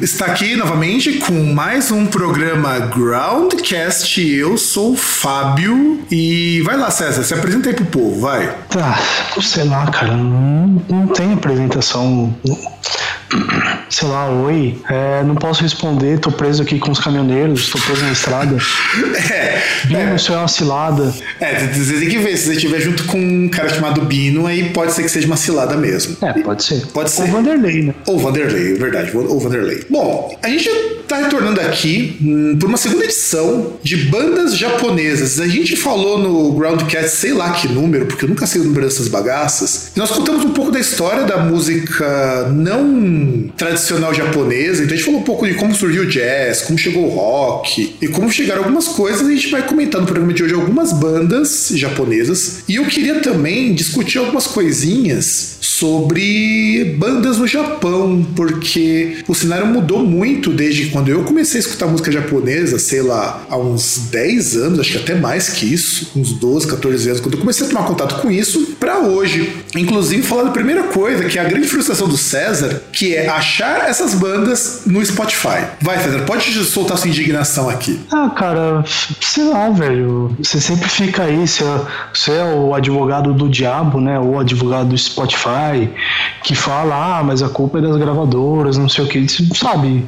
Está aqui novamente com mais um programa Groundcast. Eu sou o Fábio e vai lá, César, se apresenta aí pro povo, vai. Tá, sei lá, cara, não, não tem apresentação. Sei lá, oi, é, não posso responder, tô preso aqui com os caminhoneiros, tô preso na estrada. É, Bino, é, isso é uma cilada. é, você tem que ver, se você estiver junto com um cara chamado Bino, aí pode ser que seja uma cilada mesmo. É, pode ser. Pode ser. O Vanderlei, né? Ou Vanderlei, é verdade, ou Vanderlei. Bom, a gente tá retornando aqui hum, por uma segunda edição de bandas japonesas. A gente falou no Groundcast, sei lá que número, porque eu nunca sei o número dessas bagaças. Nós contamos um pouco da história da música não tradicional japonesa. Então a gente falou um pouco de como surgiu o jazz, como chegou o rock e como chegaram algumas coisas. A gente vai comentar no programa de hoje algumas bandas japonesas. E eu queria também discutir algumas coisinhas sobre bandas no Japão, porque o cenário mudou muito desde quando eu comecei a escutar música japonesa, sei lá, há uns 10 anos, acho que até mais que isso, uns 12, 14 anos, quando eu comecei a tomar contato com isso, pra hoje. Inclusive, falar da primeira coisa, que é a grande frustração do César, que é achar essas bandas no Spotify. Vai, César, pode soltar sua indignação aqui. Ah, cara, sei lá, velho. Você sempre fica aí, você é, é o advogado do diabo, né? O advogado do Spotify, que fala, ah, mas a culpa é das gravadoras, não sei o que. Sabe?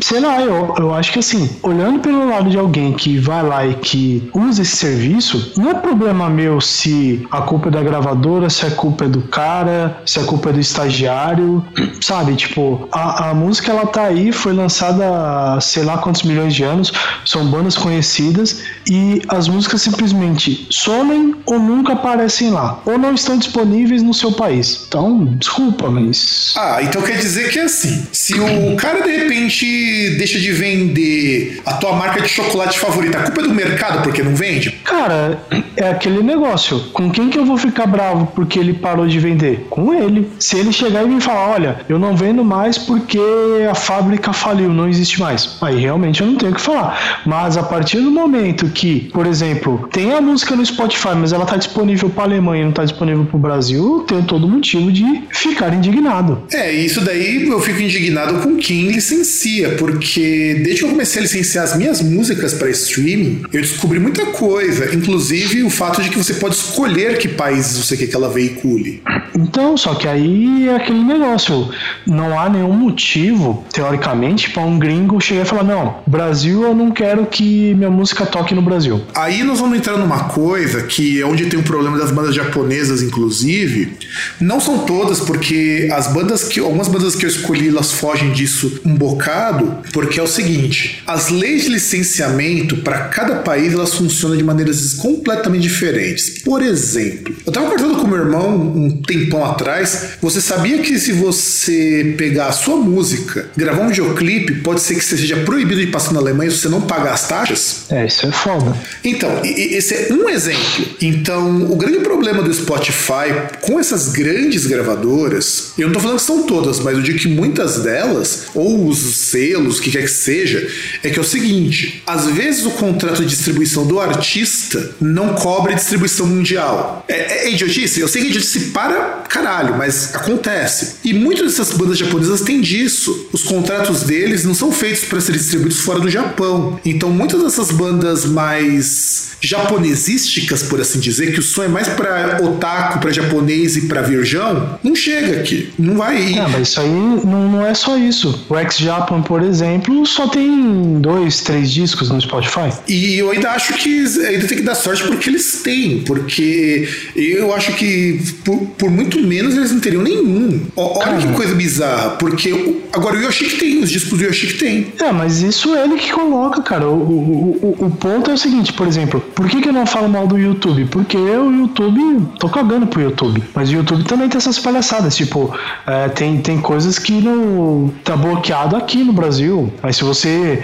Sei lá, eu, eu acho que assim, olhando pelo lado de alguém que vai lá e que usa esse serviço, não é problema meu se a culpa é da gravadora, se a culpa é do cara, se a culpa é do estagiário, sabe? Tipo, a, a música ela tá aí, foi lançada há sei lá quantos milhões de anos, são bandas conhecidas e as músicas simplesmente somem ou nunca aparecem lá, ou não estão disponíveis no seu país. Então, desculpa, mas. Ah, então quer dizer que é assim: se o cara de repente deixa de vender a tua marca de chocolate favorita, a culpa é do mercado porque não vende? Cara, é aquele negócio. Com quem que eu vou ficar bravo porque ele parou de vender? Com ele. Se ele chegar e me falar, olha, eu não vendo mais porque a fábrica faliu, não existe mais. Aí realmente eu não tenho o que falar. Mas a partir do momento que, por exemplo, tem a música no Spotify, mas ela tá disponível para Alemanha e não tá disponível para o Brasil, eu tenho todo motivo de ficar indignado. É, isso daí eu fico indignado com quem licencia, porque desde que eu comecei a licenciar as minhas músicas para streaming, eu descobri muita coisa, inclusive o fato de que você pode escolher que países você quer que ela veicule. Então, só que aí é aquele negócio. Não há nenhum motivo, teoricamente, para um gringo chegar e falar: não, Brasil, eu não quero que minha música toque no Brasil. Aí nós vamos entrar numa coisa que é onde tem o problema das bandas japonesas, inclusive. Não são todas, porque as bandas que. Algumas bandas que eu escolhi, elas fogem disso um bocado, porque é o seguinte: as leis de licenciamento para cada país elas funcionam de maneiras completamente diferentes. Por exemplo, eu tava conversando com meu irmão um tempão atrás. Você sabia que se você pegar a sua música, gravar um videoclipe, pode ser que você seja proibido de passar na Alemanha se você não pagar as taxas? É, isso é foda. Então, esse é um exemplo. Então, o grande problema do Spotify com essas grandes gravadoras, eu não tô falando que são todas, mas eu digo que muitas delas, ou os selos, o que quer que seja, é que é o seguinte: às vezes o contrato de distribuição do artista não cobre distribuição mundial. É, é idiotice? Eu sei que é idiotice para caralho, mas acontece. E muitas dessas bandas japonesas têm disso. Os contratos deles não são feitos para serem distribuídos fora do Japão. Então muitas dessas bandas mais japonesísticas, por assim dizer, que o som é mais para otaku, para japonês e para virgão, não chega aqui. Não vai ir. É, mas isso aí não, não é só isso. O X-Japan, por exemplo, só tem dois, três discos no Spotify. E eu ainda acho que ainda tem que dar sorte porque eles têm, porque eu acho que por, por muito menos eles não teriam nenhum. Olha que coisa bizarra, porque agora o Yoshiki tem, os discos do Yoshiki tem. É, mas isso é ele que coloca, cara. O, o, o, o ponto é o seguinte, por exemplo, por que, que eu não falo mal do YouTube? Porque o YouTube, tô cagando pro YouTube. Mas o YouTube também tem essas palhaçadas. Tipo, é, tem, tem coisas que não tá bloqueado aqui no Brasil. Mas se você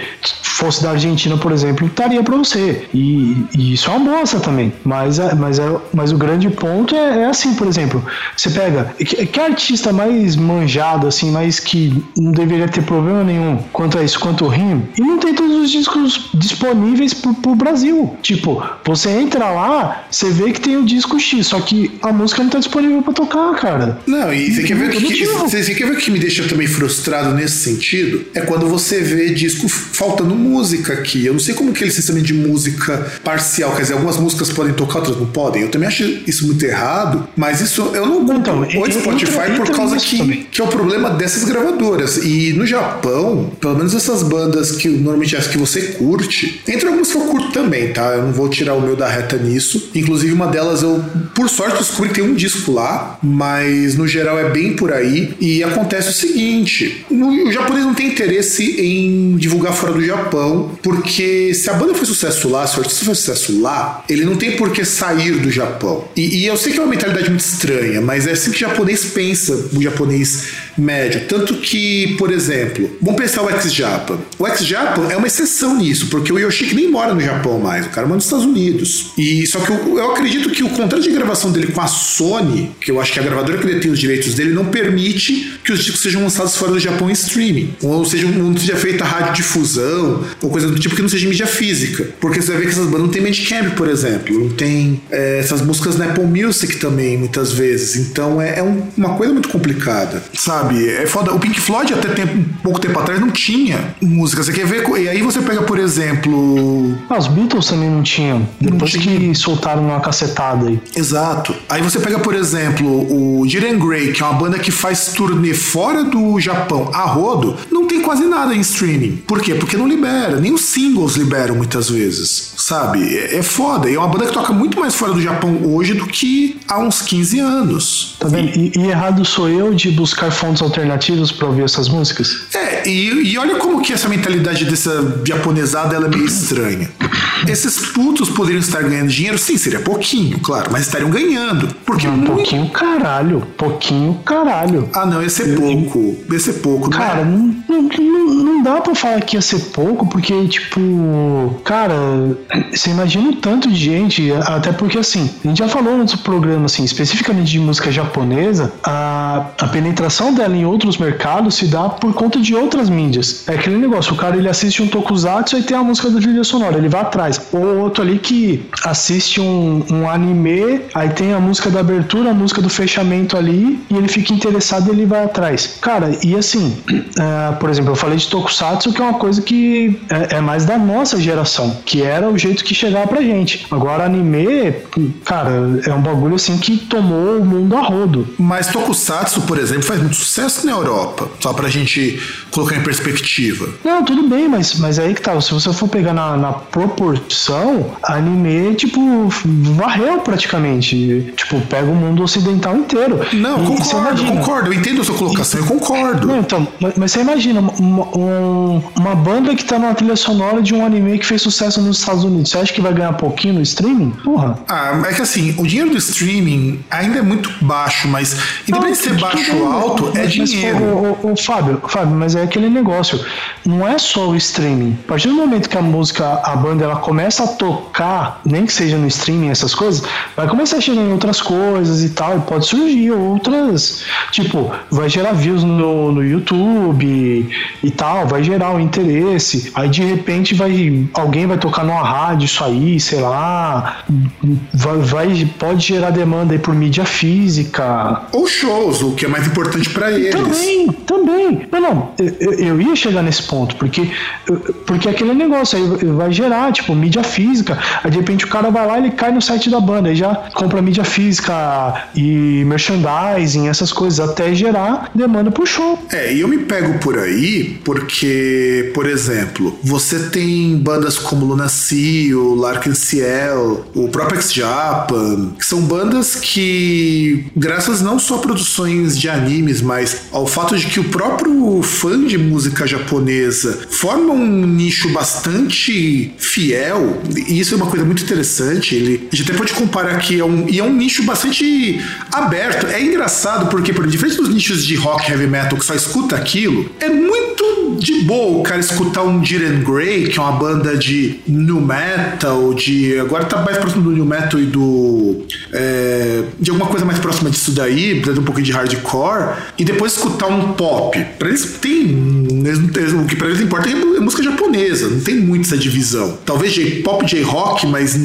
fosse da Argentina, por exemplo, estaria para você. E, e, isso é uma bosta também. Mas, é, mas, é, mas o grande ponto é, é assim, por exemplo, você pega. Que, que artista mais manjado, assim, mais que não deveria ter problema nenhum quanto a isso, quanto o Rim, e não tem todos os discos disponíveis pro, pro Brasil. Tipo, você entra lá, você vê que tem o disco X, só que a música não tá disponível para tocar, cara. Não, e você quer ver o que, você quer ver o que me deixa também frustrado nesse sentido? É quando você vê disco faltando música aqui. Eu não sei como que eles sistema de música parcial, quer dizer, algumas músicas podem tocar, outras não podem. Eu também acho isso muito errado, mas isso eu não então, o Spotify por causa que, que é o problema dessas gravadoras. E no Japão, pelo menos essas bandas que normalmente as que você curte, entre algumas que eu curto também, tá? Eu não vou tirar o meu da reta nisso. Inclusive, uma delas eu, por sorte, descobri que tem um disco lá, mas no geral é bem por aí. E acontece o seguinte: o japonês não tem interesse em divulgar fora do Japão, porque se a banda foi sucesso lá, se o artista foi sucesso lá, ele não tem por que sair do Japão. E, e eu sei que é uma mentalidade muito estranha, mas é assim que o japonês pensa, o japonês médio. Tanto que, por exemplo, vamos pensar o X-Japan. O X-Japan é uma exceção nisso, porque o Yoshiki nem mora no Japão mais, o cara mora nos Estados Unidos. E só que eu, eu acredito que o contrato de gravação dele com a Sony, que eu acho que é a gravadora que detém os direitos dele, não permite que os discos sejam lançados fora do Japão em streaming. Ou seja, não seja feita radiodifusão, ou coisa do tipo que não seja mídia física. Porque você vai ver que essas bandas não tem Bandcamp, por exemplo. Não tem é, essas músicas na Apple Music também, muitas vezes. Então é, é um, uma coisa muito complicada, sabe? Sabe? É foda. O Pink Floyd, até tempo, pouco tempo atrás, não tinha música. Você quer ver? E aí você pega, por exemplo. Ah, os Beatles também não tinham. Depois não tinha. que soltaram uma cacetada aí. Exato. Aí você pega, por exemplo, o Jiren Grey, que é uma banda que faz turnê fora do Japão a rodo, não tem quase nada em streaming. Por quê? Porque não libera. Nem os singles liberam muitas vezes. Sabe? É, é foda. E é uma banda que toca muito mais fora do Japão hoje do que há uns 15 anos. Tá vendo? E, e errado sou eu de buscar fontes alternativos para ouvir essas músicas. É, e, e, olha como que essa mentalidade dessa japonesada ela é meio estranha. Esses putos poderiam estar ganhando dinheiro, sim, seria pouquinho, claro, mas estariam ganhando. Porque muito... pouquinho caralho, pouquinho caralho. Ah, não, ia ser eu, pouco, ia ser pouco. Cara, não, não, não, não dá pra falar que ia ser pouco, porque, tipo, cara, você imagina o tanto de gente, até porque, assim, a gente já falou no programa, assim, especificamente de música japonesa, a, a penetração dela em outros mercados se dá por conta de outras mídias. É aquele negócio, o cara ele assiste um tokusatsu e tem a música da trilha sonora, ele vai atrás. Ou outro ali que assiste um, um anime, aí tem a música da abertura, a música do fechamento ali, e ele fica interessado e ele vai atrás. Cara, e assim, uh, por exemplo, eu falei de tokusatsu, que é uma coisa que é, é, mais da nossa geração, que era o jeito que chegava pra gente. Agora, anime, cara, é um bagulho assim que tomou o mundo a rodo. Mas tokusatsu, por exemplo, faz muito sucesso na Europa, só pra gente colocar em perspectiva. Não, tudo bem, mas, mas aí que tá, se você for pegar na, na proporção, anime, tipo, varreu praticamente. Tipo, pega o mundo ocidental inteiro. Não, e, concordo, concordo. Eu entendo a sua colocação, eu concordo. Não, então, mas, mas você imagina uma, um, uma banda que tá na trilha sonora de um anime que fez sucesso nos Estados Unidos. Você acha que vai ganhar pouquinho no streaming? Porra. Ah, é que assim, o dinheiro do streaming ainda é muito baixo, mas independente de ser baixo ou alto, é dinheiro. Mas, o, o, o, Fábio, Fábio, mas é aquele negócio. Não é só o streaming. A partir do momento que a música, a banda, ela começa a tocar, nem que seja no streaming, essas coisas, vai começar a chegar em outras coisas e tal, e pode surgir outras. Tipo, vai gerar views no, no YouTube e tal, vai gerar um interesse. Aí de repente vai alguém vai tocar numa rádio isso aí, sei lá, vai, vai pode gerar demanda aí por mídia física física. Ou shows, o que é mais importante para eles. Também, também. Não, não, eu, eu, ia chegar nesse ponto, porque, porque aquele negócio aí vai gerar, tipo, mídia física. Aí de repente o cara vai lá ele cai no site da banda, aí já compra mídia física e merchandising, essas coisas, até gerar demanda pro show. É, e eu me pego por aí porque, por exemplo, você tem bandas como Lunacy, o Larkin Ciel, o próprio X-Japan, que são bandas que, graças não só a produções de animes, mas ao fato de que o próprio fã de música japonesa forma um nicho bastante fiel, e isso é uma coisa muito interessante. Ele, a gente até pode comparar que é um, e é um nicho bastante aberto. É engraçado porque, por diferente dos nichos de rock heavy metal que só escuta aquilo, é muito de boa o cara escutar um Jiren Grey, que é uma banda de new metal, de agora tá mais próximo do new metal e do é, de alguma coisa mais próxima disso daí, um pouquinho de hardcore, e depois escutar um pop. Para eles tem, o que para eles importa é música japonesa, não tem muito essa divisão. Talvez J-pop, J-rock, mas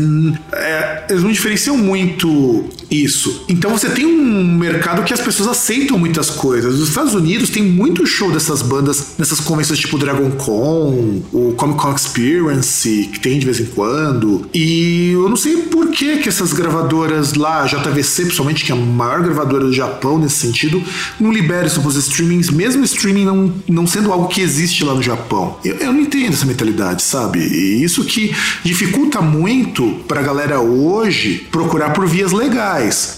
é, eles não diferenciam muito isso. Então você tem um mercado que as pessoas aceitam muitas coisas. Nos Estados Unidos tem muito show dessas bandas nessas convenções tipo Dragon Con, o Comic Con Experience, que tem de vez em quando. E eu não sei por que que essas gravadoras lá, JVC principalmente, que é a maior gravadora do Japão nesse sentido, não libera isso pros streamings, mesmo streaming não, não sendo algo que existe lá no Japão. Eu, eu não entendo essa mentalidade, sabe? E isso que dificulta muito pra galera hoje procurar por vias legais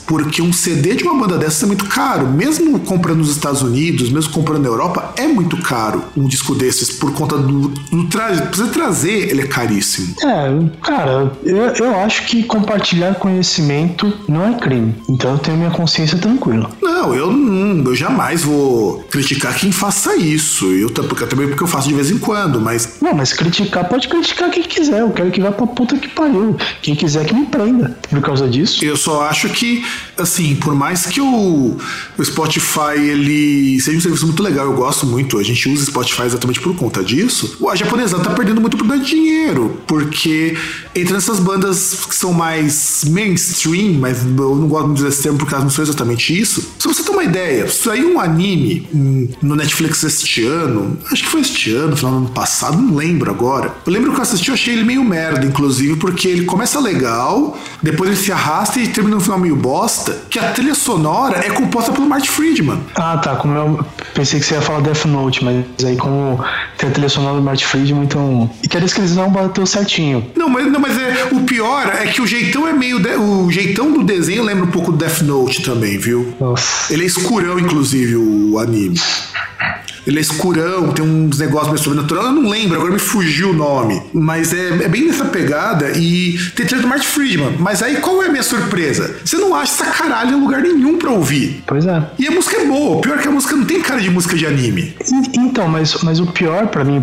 porque um CD de uma banda dessa é muito caro. Mesmo comprando nos Estados Unidos, mesmo comprando na Europa, é muito caro um disco desses por conta do, do você trazer, ele é caríssimo. É, cara, eu, eu acho que compartilhar conhecimento não é crime. Então eu tenho minha consciência tranquila. Não, eu não, eu jamais vou criticar quem faça isso. Eu também porque eu faço de vez em quando, mas Não, mas criticar pode criticar quem quiser. Eu quero que vá pra puta que pariu. Quem quiser que me prenda por causa disso. Eu só acho que, assim, por mais que o, o Spotify ele seja um serviço muito legal, eu gosto muito, a gente usa Spotify exatamente por conta disso, a japonesa tá perdendo muito por dar dinheiro, porque entre essas bandas que são mais mainstream, mas eu não gosto muito desse termo porque elas não são exatamente isso. Se você ter uma ideia, saiu um anime no Netflix este ano, acho que foi este ano, final do ano passado, não lembro agora. Eu lembro que eu assisti, eu achei ele meio merda, inclusive, porque ele começa legal, depois ele se arrasta e termina no final meio bosta, que a trilha sonora é composta pelo Martin Friedman. Ah, tá. Como eu pensei que você ia falar Death Note, mas aí como tem a trilha sonora do Martin Friedman, então. E quer dizer que eles não bateu certinho. Não, mas, não, mas é, o pior é que o jeitão é meio. De, o jeitão do desenho lembra um pouco do Death Note também, viu? Nossa. Ele é escurão, inclusive, o anime. Ele é escurão, tem uns negócios meio sobrenatural. Eu não lembro, agora me fugiu o nome. Mas é, é bem nessa pegada e tem trilha do Martin Friedman. Mas aí qual é a minha surpresa? Você não acha essa caralho em lugar nenhum pra ouvir. Pois é. E a música é boa. O pior é que a música não tem cara de música de anime. E- Então, mas, mas o pior pra mim,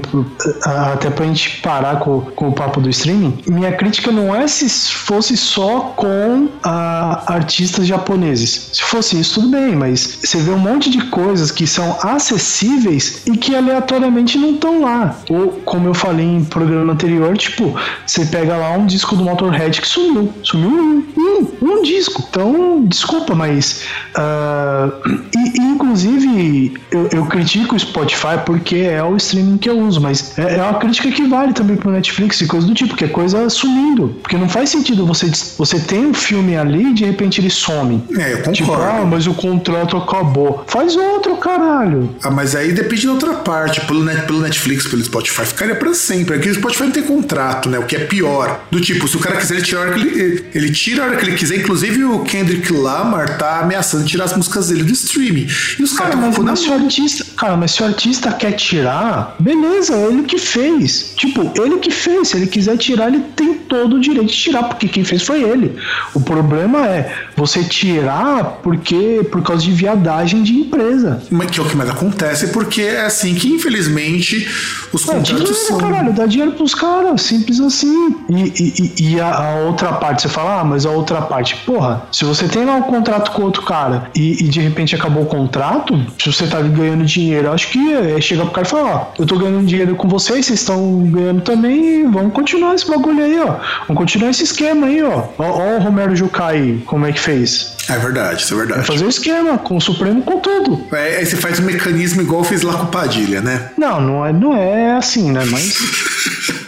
a- até pra gente parar com, com o papo do streaming, minha crítica não é se fosse só com ah, artistas japoneses. Se fosse isso, tudo bem, mas você vê um monte de coisas que são acessíveis e que aleatoriamente não estão lá. Ou, como eu falei em programa anterior, tipo, você pega lá um disco do Motorhead que sumiu. Sumiu um, um, um disco. Então, desculpa, mas. ah, e, e, inclusive, eu, eu critico o Spotify porque é o streaming que eu uso, mas é, é uma crítica que vale também pro Netflix e coisa do tipo, que é coisa sumindo. Porque não faz sentido você, você tem um filme ali e de repente ele some. É, eu concordo. Tipo, ah, mas o contrato acabou. Faz outro, caralho. Ah, mas aí depende da outra parte. Pelo, net, pelo Netflix, pelo Spotify, ficaria pra sempre. Aqui o Spotify não tem contrato, né? O que é pior. Do tipo, se o cara quiser, ele tira a hora que ele, ele tira a hora que ele quiser. Inclusive, o Kendrick Lamar tá ameaçando tirar as músicas dele do streaming. E os Cara, caras estão mas se o artista, cara, mas se o artista quer tirar, beleza, é ele que fez. Tipo, ele que fez. Se ele quiser tirar, ele tem todo o direito de tirar, porque quem fez foi ele. O problema é você tirar porque por causa de viadagem de empresa. Mas Que é o que mais acontece, porque é assim que, infelizmente, os É, contratos dinheiro, são. caralho, dá dinheiro pros caras, simples assim. E, e- e- a, a outra parte, você fala, ah, mas a outra parte, porra, se você tem lá um contrato com outro cara e, e de repente acabou o contrato, se você tá ganhando dinheiro, acho que é chegar pro cara e falar, ó, eu tô ganhando dinheiro com vocês, vocês estão ganhando também, vamos continuar esse bagulho aí, ó. Vamos continuar esse esquema aí, ó. Ó, ó o Romero Jucá aí, como é que fez. É verdade, isso é É verdade. fazer o esquema com o Supremo com tudo. É, aí você faz um mecanismo igual fez lá com o Padilha, né? Não, não é, não é assim, né? Mas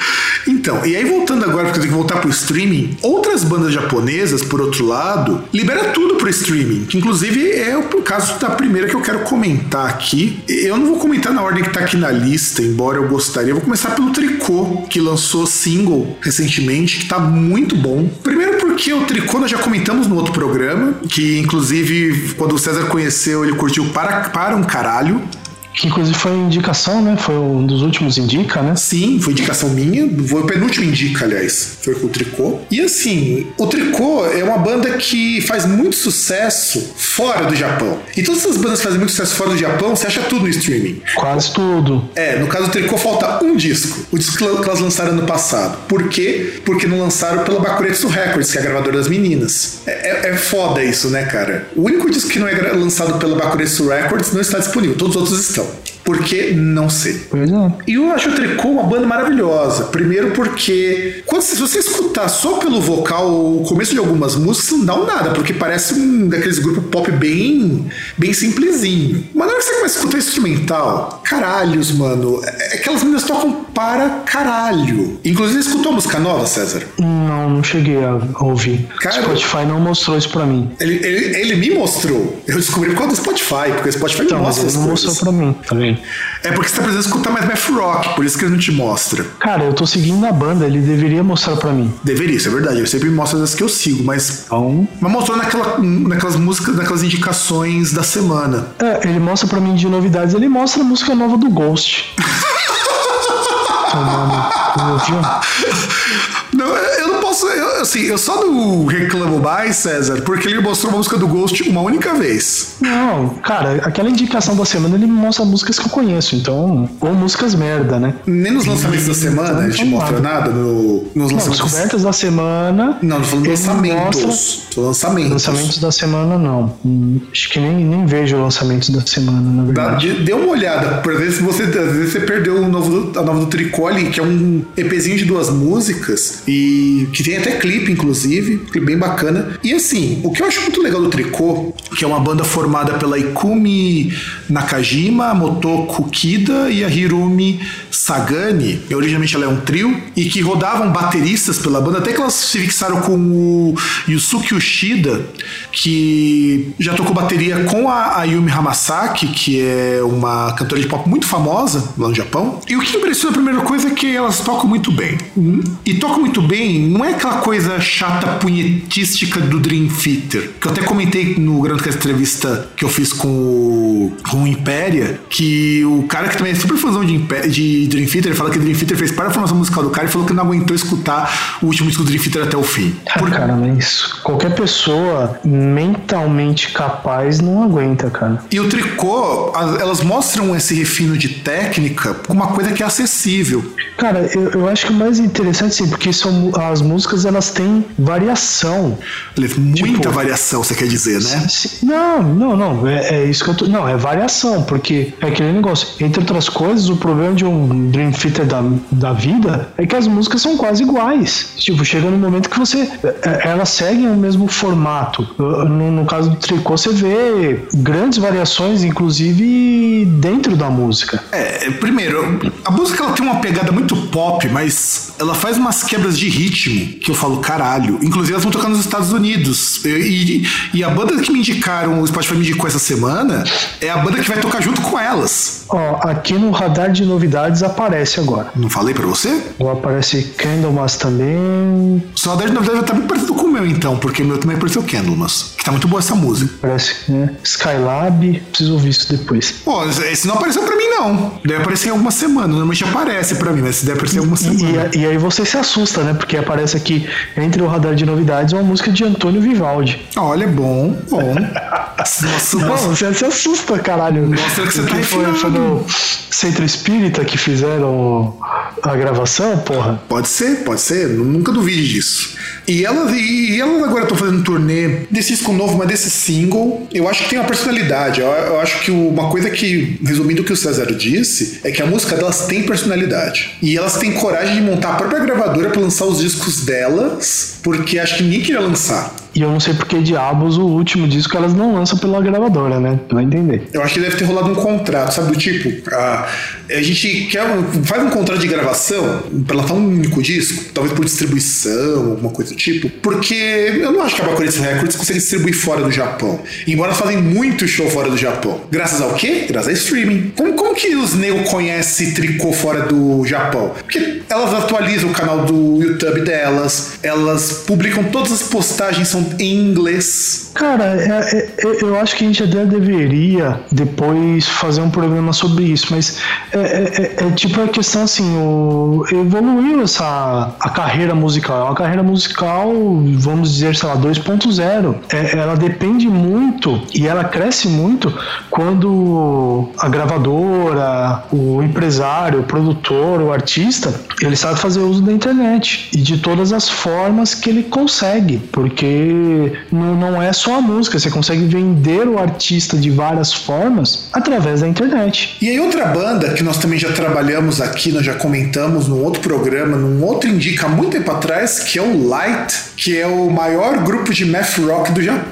Então, e aí voltando agora, porque eu tenho que voltar pro streaming, outras bandas japonesas, por outro lado, libera tudo pro streaming, que inclusive é o caso da primeira que eu quero comentar aqui. Eu não vou comentar na ordem que tá aqui na lista, embora eu gostaria. Eu vou começar pelo Tricô, que lançou single recentemente, que tá muito bom. Primeiro porque o Tricô nós já comentamos no outro programa, que inclusive quando o César conheceu, ele curtiu para, para um caralho. Que inclusive foi indicação, né? Foi um dos últimos indica, né? Sim, foi indicação minha. Foi o penúltimo indica, aliás. Foi com o Tricô. E assim, o Tricô é uma banda que faz muito sucesso fora do Japão. E todas essas bandas que fazem muito sucesso fora do Japão, você acha tudo no streaming. Quase tudo. É, no caso do Tricô falta um disco. O disco que elas lançaram ano passado. Por quê? Porque não lançaram pela Bakuretsu Records, que é a gravadora das meninas. É, é, é foda isso, né, cara? O único disco que não é lançado pela Bakuretsu Records não está disponível. Todos os outros estão. Por que? Não sei. Pois é. E eu acho o Tricô uma banda maravilhosa. Primeiro porque quando se você escutar só pelo vocal o começo de algumas músicas, não dá um nada, porque parece um daqueles grupos pop bem bem simplesinho. Mas na hora que você começa a escutar instrumental, caralhos, mano, é aquelas meninas tocam para caralho. Inclusive, você escutou a música nova, César? Não, não cheguei a ouvir. Cara- Spotify não mostrou isso pra mim. Ele, ele, ele me mostrou. Eu descobri por causa do Spotify, porque o Spotify Então, mostra ele as não coisas. mostrou pra mim, tá vendo? É porque você tá precisando escutar mais math rock, por isso que ele não te mostra. Cara, eu tô seguindo a banda, ele deveria mostrar pra mim. Deveria, isso é verdade. Eu sempre mostro as que eu sigo, mas Então, Mas mostrou naquela, naquelas músicas, naquelas indicações da semana. é, ele mostra pra mim de novidades, ele mostra a música nova do Ghost. Tomando? Não, assim, eu só não reclamo mais, César, porque ele mostrou uma música do Ghost uma única vez. Não, cara, aquela indicação da semana ele mostra músicas que eu conheço, então. Ou músicas merda, né? Nem nos lançamentos da semana ele te não mostra nada no, nos Não, lançamentos. descobertas da semana. Não, tô falando lançamentos. mostra- lançamentos. Lançamentos da semana, não. Hum, Acho que nem, nem vejo lançamentos da semana, na Dá, verdade. dê dê uma olhada, por vezes você, às vezes você perdeu o novo, a nova do Tricoli, que é um EPzinho de duas músicas, e que tem até clipe, inclusive, clipe bem bacana. E assim, o que eu acho muito legal do Tricô, que é uma banda formada pela Ikumi Nakajima, Motoko Kida e a Hirumi Sagani, originalmente ela é um trio, e que rodavam bateristas pela banda, até que elas se fixaram com o Yusuke Ushida, que já tocou bateria com a Ayumi Hamasaki, que é uma cantora de pop muito famosa lá no Japão. E o que impressiona a primeira coisa é que elas tocam muito bem. E tocam muito bem, não é aquela coisa chata punhetística do Dream Theater, que eu até comentei no grande entrevista que eu fiz com o, com o Impéria, que o cara que também é super fãzão de, de Dream Theater, ele fala que Dream Theater fez para a formação musical do cara e falou que não aguentou escutar o último disco do Dream Theater até o fim. Ah, cara, mas qualquer pessoa mentalmente capaz não aguenta, cara. E o tricô, as- elas mostram esse refino de técnica com uma coisa que é acessível. Cara, eu, eu acho que o mais interessante, sim, porque são, as músicas elas têm variação. Muita Tipo- variação, você quer dizer, né? Não, não, não. É, é isso que eu tô. Não, é variação, porque é aquele negócio. Entre outras coisas, o problema de um Dream Theater da, da vida é que as músicas são quase iguais. Tipo, chega num momento que você. é, Elas seguem o mesmo formato. No, no caso do tricô, você vê grandes variações, inclusive dentro da música. É, primeiro, a música ela tem uma pegada muito pop, mas ela faz umas quebras de ritmo que eu falo, caralho. Inclusive, elas vão tocar nos Estados Unidos. E, e- e a banda que me indicaram, o Spotify me indicou essa semana, é a banda que vai tocar junto com elas. Ó, aqui no radar de novidades aparece agora. Não falei pra você? Ou aparece Candlemas também. O radar de novidade vai estar muito parecido com o meu, então, porque o meu também apareceu Candlemas. Tá muito boa essa música. Parece, né? Skylab. Preciso ouvir isso depois. Pô, esse não apareceu pra mim, não. Deve aparecer em algumas semanas. Normalmente aparece pra mim, mas deve aparecer em algumas E, semanas. e- e aí você se assusta, né? Porque aparece aqui, entre o radar de novidades, uma música de Antônio Vivaldi. Olha, bom, bom. Nossa, Não, nossa. você se assusta, caralho. Mostra que você tá foi, foi no Centro Espírita que fizeram a gravação, porra? Pode ser, pode ser. Nunca duvide disso. E ela, e ela agora estão fazendo um turnê desse disco novo, mas desse single. Eu acho que tem uma personalidade. Eu, eu acho que uma coisa que, resumindo o que o César disse, é que a música delas tem personalidade. E elas têm coragem de montar a própria gravadora para lançar os discos delas, porque acho que ninguém queria lançar. E eu não sei por que diabos o último disco elas não lançam pela gravadora, né? Vai entender. Eu acho que deve ter rolado um contrato, sabe? Do tipo, a, a gente quer faz um contrato de gravação para lançar um único disco, talvez por distribuição, alguma coisa do tipo, porque eu não acho que a Bakuritsu Records consegue distribuir fora do Japão. Embora fazem muito show fora do Japão. Graças ao quê? Graças a streaming. Como, como que os nego conhecem tricô fora do Japão? Porque elas atualizam o canal do YouTube delas, elas publicam todas as postagens, são em inglês. Cara, é, é, eu acho que a gente até deveria depois fazer um programa sobre isso, mas é, é, é, é tipo a questão assim, o, evoluiu essa a carreira musical. É uma carreira musical, vamos dizer, sei lá, 2.0. É, ela depende muito e ela cresce muito quando a gravadora, o empresário, o produtor, o artista, ele sabe fazer uso da internet e de todas as formas que ele consegue, porque não, não é só a música, você consegue vender o artista de várias formas através da internet. E aí outra banda que nós também já trabalhamos aqui, nós já comentamos num outro programa, num outro indica muito tempo atrás, que é o Light, que é o maior grupo de math rock do Japão.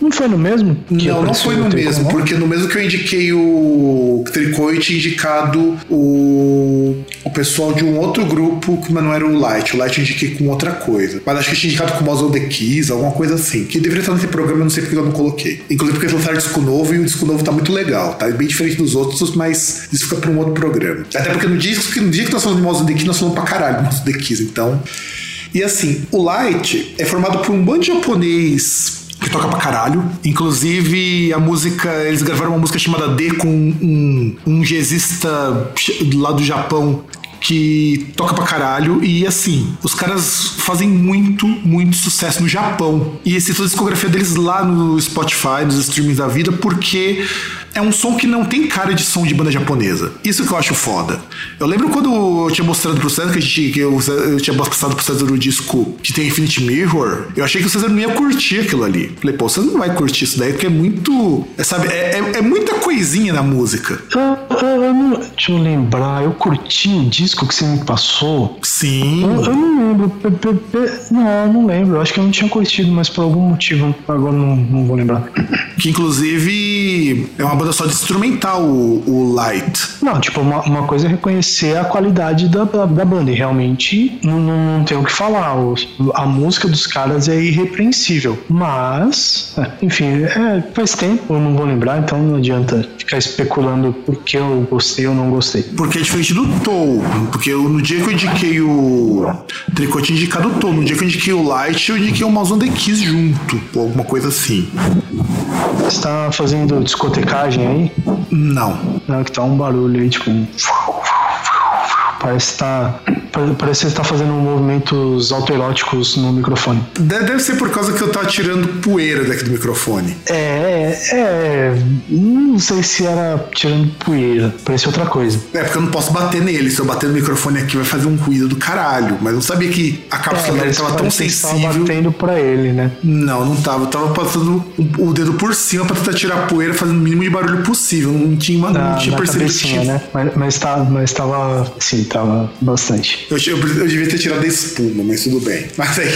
Não foi no mesmo? não, não foi no mesmo, porque no mesmo que eu indiquei o Tricô, eu tinha indicado o, o pessoal de um outro grupo, mas não era o Light. O Light eu indiquei com outra coisa. Mas acho que eu tinha indicado com o Mouse of the Keys, alguma coisa assim. Que deveria estar nesse programa, eu não sei porque eu não coloquei. Inclusive porque eles lançaram disco novo e o disco novo tá muito legal. Tá bem diferente dos outros, mas isso fica para um outro programa. Até porque no dia, no dia que nós falamos de Mouse of the Keys, nós falamos pra caralho de Mouse of the Keys. Então. E assim, o Light é formado por um bando de japonês que toca pra caralho. Inclusive, a música, eles gravaram uma música chamada D com um, um jazzista lá do Japão que toca pra caralho e assim, os caras fazem muito, muito sucesso no Japão. E esse toda a discografia deles lá no Spotify, nos streamings da vida, porque é um som que não tem cara de som de banda japonesa. Isso que eu acho foda. Eu lembro quando eu tinha mostrado pro César que, a gente, que eu, eu tinha mostrado pro César o disco que tem Infinite Mirror, eu achei que o César não ia curtir aquilo ali. Falei, pô, você não vai curtir isso daí, porque é muito. É, sabe, é, é, é muita coisinha na música. Ah, ah, ah, deixa eu lembrar, eu curti disco que você me passou. Sim. Eu, eu não lembro. Não, eu não lembro. Eu acho que eu não tinha curtido, mas por algum motivo agora não, não vou lembrar. Que inclusive é uma banda só de instrumental, o, o Light. Não, tipo, uma, uma, coisa é reconhecer a qualidade da, da, da banda. E realmente não, não, não tem o que falar. A música dos caras é irrepreensível. Mas, enfim, é, faz tempo, eu não vou lembrar, então não adianta ficar especulando porque eu gostei ou não gostei. Porque é diferente do Tou. Porque eu, no dia que eu indiquei o Tricô, eu tinha indicado o Tou. No dia que eu indiquei o Light, eu indiquei o Mouse on the Keys junto. Ou alguma coisa assim. Você tá fazendo discotecagem aí? Não. Não, que tá um barulho aí, tipo. Parece que tá. Parece você tá fazendo movimentos autoeróticos no microfone. Deve ser por causa que eu tava tirando poeira daqui do microfone. É, é. Não sei se era tirando poeira. Parece outra coisa. É, porque eu não posso bater nele. Se eu bater no microfone aqui, vai fazer um ruído do caralho. Mas eu não sabia que a cápsula é, dele tava tão sensível. Tava batendo pra ele, né? Não, não tava. Eu tava passando o dedo por cima pra tentar tirar a poeira, fazendo o mínimo de barulho possível. Não tinha, uma, não tinha tinha. Né? Mas, mas, tava, mas tava. Sim, tava bastante. Eu, eu, eu, devia ter tirado a espuma, mas tudo bem. Mas aí,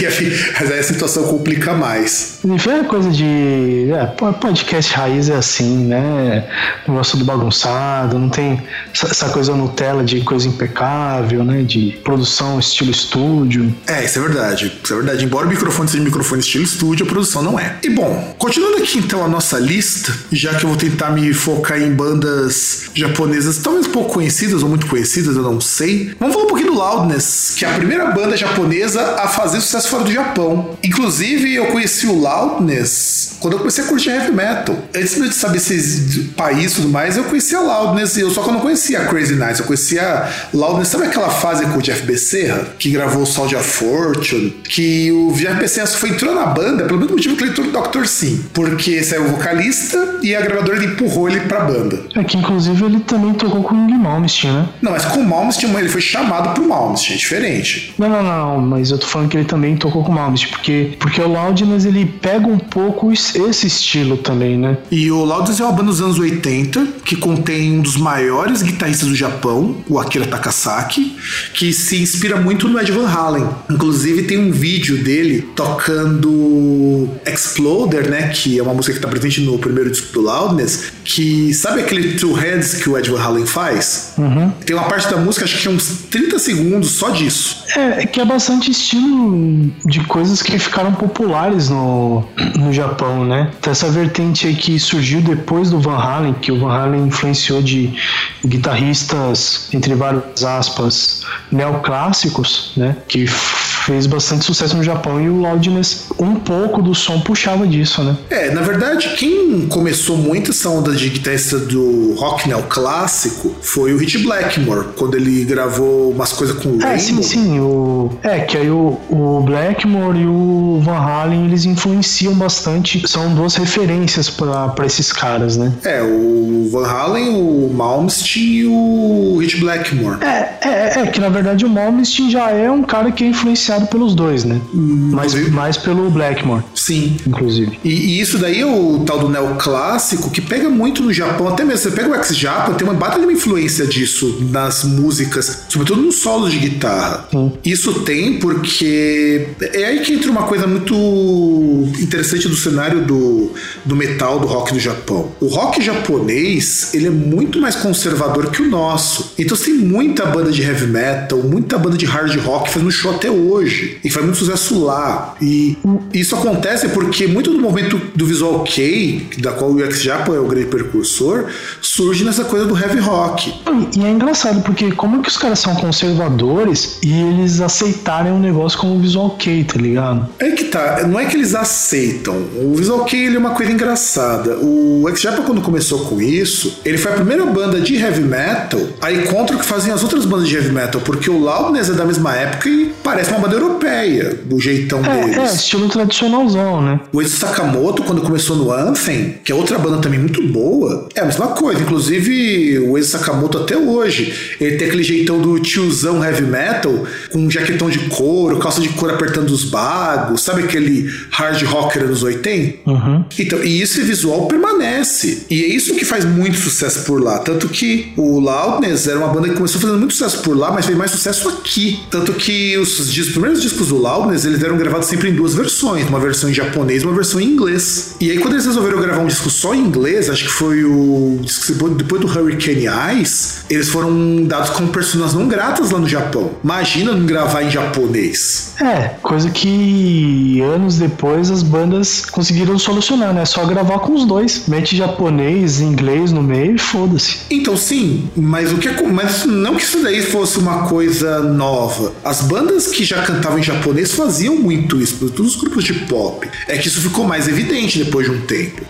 mas aí a situação complica mais. Enfim, é coisa de. É, podcast raiz é assim, né? Negócio do bagunçado, não tem essa coisa Nutella de coisa impecável, né? De produção estilo estúdio. É, isso é verdade. Isso é verdade. Embora o microfone seja microfone estilo estúdio, a produção não é. E bom, continuando aqui então a nossa lista, já que eu vou tentar me focar em bandas japonesas talvez pouco conhecidas ou muito conhecidas, eu não sei. Vamos falar um pouquinho do Loudness, que é a primeira banda japonesa a fazer sucesso fora do Japão. Inclusive, eu conheci o Loudness quando eu comecei a curtir heavy metal. Antes de saber se país e tudo mais, eu conhecia Loudness, eu só que eu não conhecia a Crazy Nights, eu conhecia Loudness. Sabe aquela fase com o Jeff Becerra, que gravou o Sound of Fortune? Que o Jeff Becerra foi entrou na banda pelo mesmo motivo que ele entrou no Dr. Sim, porque saiu o vocalista e a gravadora empurrou ele pra banda. É que inclusive ele também tocou com o Malmsteen, né? Não, mas com o Malmsteen ele foi chamado pro Malmsteen, é diferente. Não, não, não, mas eu tô falando que ele também tocou com o Malmsteen, porque, porque o Loudness ele pega um pouco esse estilo também, né? E o Loudness é uma banda dos anos 80 que contém um dos maiores guitarristas do Japão, o Akira Takasaki, que se inspira muito no Ed Van Halen. Inclusive tem um vídeo dele tocando Exploder, né, que é uma música que tá presente no primeiro disco do Loudness, que sabe aquele Two Hands que o Ed Van Halen faz? Uhum. Tem uma parte da música, acho que é uns 30 segundos só disso. É, que é bastante estilo de coisas que ficaram populares no, no Japão, né? Essa vertente aí que surgiu depois do Van Halen, que o Van Halen influenciou de guitarristas, entre várias aspas, neoclássicos, né? Que fez bastante sucesso no Japão e o Loudness, um pouco do som puxava disso, né? É, na verdade, quem começou muito essa onda de guitarrista do rock neoclássico foi o Hit Blackmore, quando ele gravou umas coisas com o É, Rainbow. sim, sim. O, é, que aí o, o Blackmore e o Van Halen, eles influenciam bastante, são duas referências para esses caras, né? É, o Van Halen, o Malmsteen e o Hit Blackmore. É, é, é que na verdade o Malmsteen já é um cara que é influenciado pelos dois, né? Mas inclusive- mais pelo Blackmore, Sim. inclusive. E, e isso daí é o tal do neoclássico que pega muito no Japão, até mesmo. Você pega o ex-Japa, tem uma bata de influência disso nas músicas, sobretudo nos solos de guitarra. Sim. Isso tem porque é aí que entra uma coisa muito interessante do cenário do, do metal, do rock do Japão. O rock japonês, ele é muito mais conservador que o nosso. Então tem muita banda de heavy metal, muita banda de hard rock fazendo show até hoje. E faz muito sucesso lá. E isso acontece porque muito do movimento do visual kei, da qual o X-Japan é o grande precursor, surge nessa coisa do heavy rock. E é engraçado, porque como que os caras são conservadores e eles aceitarem um negócio como o Visual Kei, tá ligado? É que tá, não é que eles aceitam. O Visual Kei ele é uma coisa engraçada. O X-Japan quando começou com isso, ele foi a primeira banda de heavy metal aí contra o que faziam as outras bandas de heavy metal, porque o Loudness é da mesma época e parece uma banda europeia, o jeitão É, deles. é, estilo tradicionalzão, né? O Eiji Sakamoto, quando começou no Anthem, que é outra banda também muito boa, é a mesma coisa. Inclusive, o Eiji Sakamoto até hoje, ele tem aquele jeitão do tiozão heavy metal, com um jaquetão de couro, calça de couro apertando os bagos, sabe aquele hard rocker anos 80? Uhum. Então, e esse visual permanece. E é isso que faz muito sucesso por lá. Tanto que o Loudness era uma banda que começou fazendo muito sucesso por lá, mas fez mais sucesso aqui. Tanto que os, os primeiros discos do Loudness, eles eram gravados sempre em duas versões. Uma versão em japonês e uma versão em inglês. E aí, quando eles resolveram gravar um disco só em inglês, acho que foi o... Depois do Hurricane Eyes, eles foram dados como personas não gratas lá no Japão. Imagina não gravar em japonês. É, coisa que anos depois as bandas conseguiram solucionar, né? Só gravar com os dois. Mete japonês, inglês no meio e foda-se. Então sim, mas o que acon- mas não que isso daí fosse uma coisa nova. As bandas que já cantavam em japonês faziam muito isso, todos os grupos de pop. É que isso ficou mais evidente depois de um tempo.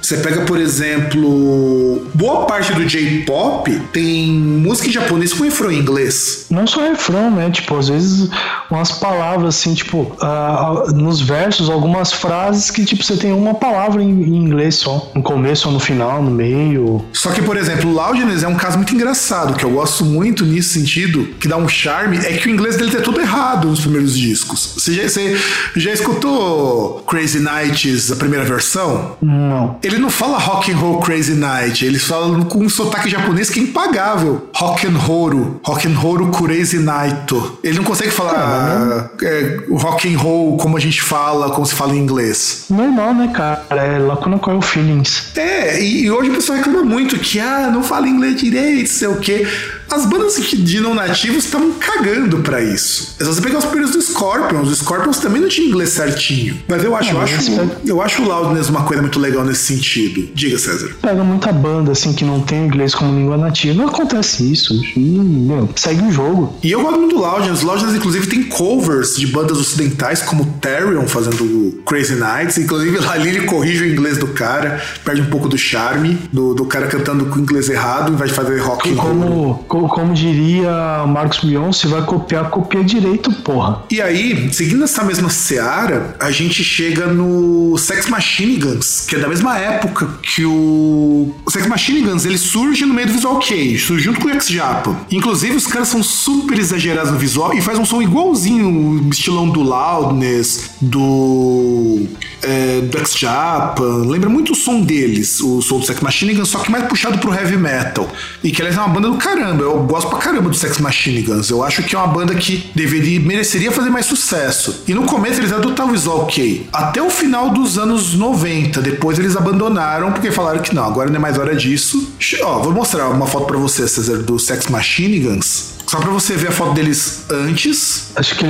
Você pega, por exemplo, boa parte do J-pop tem música em japonês com refrão em inglês. Não só refrão, né? Tipo, às vezes umas palavras assim, tipo, ah, nos versos, algumas frases que, tipo, você tem uma palavra em, em inglês só. No começo ou no final, no meio. Só que, por exemplo, o Loudness é um caso muito engraçado, que eu gosto muito nesse sentido, que dá um charme, é que o inglês dele é todo errado nos primeiros discos. Você já, você já escutou Crazy Nights, a primeira versão? Não. Ele não fala rock and roll crazy night, eles falam com um sotaque japonês que é impagável. Rock and roll, rock and roll crazy night. Ele não consegue falar é, rock and roll como a gente fala, como se fala em inglês. Normal, né, cara? É Lacuna Coil Feelings. É, e, e hoje o pessoal reclama muito que, ah, não fala inglês direito, sei o quê. As bandas que de não nativos estavam cagando pra isso. É só você pegar os primeiros do Scorpions. Os Scorpions também não tinha inglês certinho. Mas eu acho, eu mas acho, pega- eu acho o Loudness uma coisa muito legal nesse sentido. Diga, César. Pega muita banda, assim, que não tem inglês como língua nativa. Não acontece isso. Meu, segue o jogo. E eu gosto muito do Loudness. Loudness, inclusive, tem covers de bandas ocidentais, como Therion fazendo Crazy Nights. Inclusive, lá ele corrige o inglês do cara, perde um pouco do charme do, do cara cantando com o inglês errado, em vez de fazer rock and roll. Como, diria Marcos Mion, se vai copiar, copia direito, porra. E aí, seguindo essa mesma seara, a gente chega no Sex Machine Guns, que é da mesma época que o. O Sex Machine Guns ele surge no meio do Visual Kei, surge junto com o X-Japa. Inclusive, os caras são super exagerados no visual e faz um som igualzinho, o estilão do Loudness, do. É, do X-Japa. Lembra muito o som deles, o som do Sex Machine Guns, só que mais puxado pro heavy metal. E que aliás é uma banda do caramba. Eu gosto pra caramba do Sex Machine Guns. Eu acho que é uma banda que deveria, mereceria fazer mais sucesso. E no começo eles adotavam o visual ok. Até o final dos anos 90. Depois eles abandonaram porque falaram que não, agora não é mais hora disso. Ó, vou mostrar uma foto para você, César, do Sex Machine Guns. Só pra você ver a foto deles antes. Acho que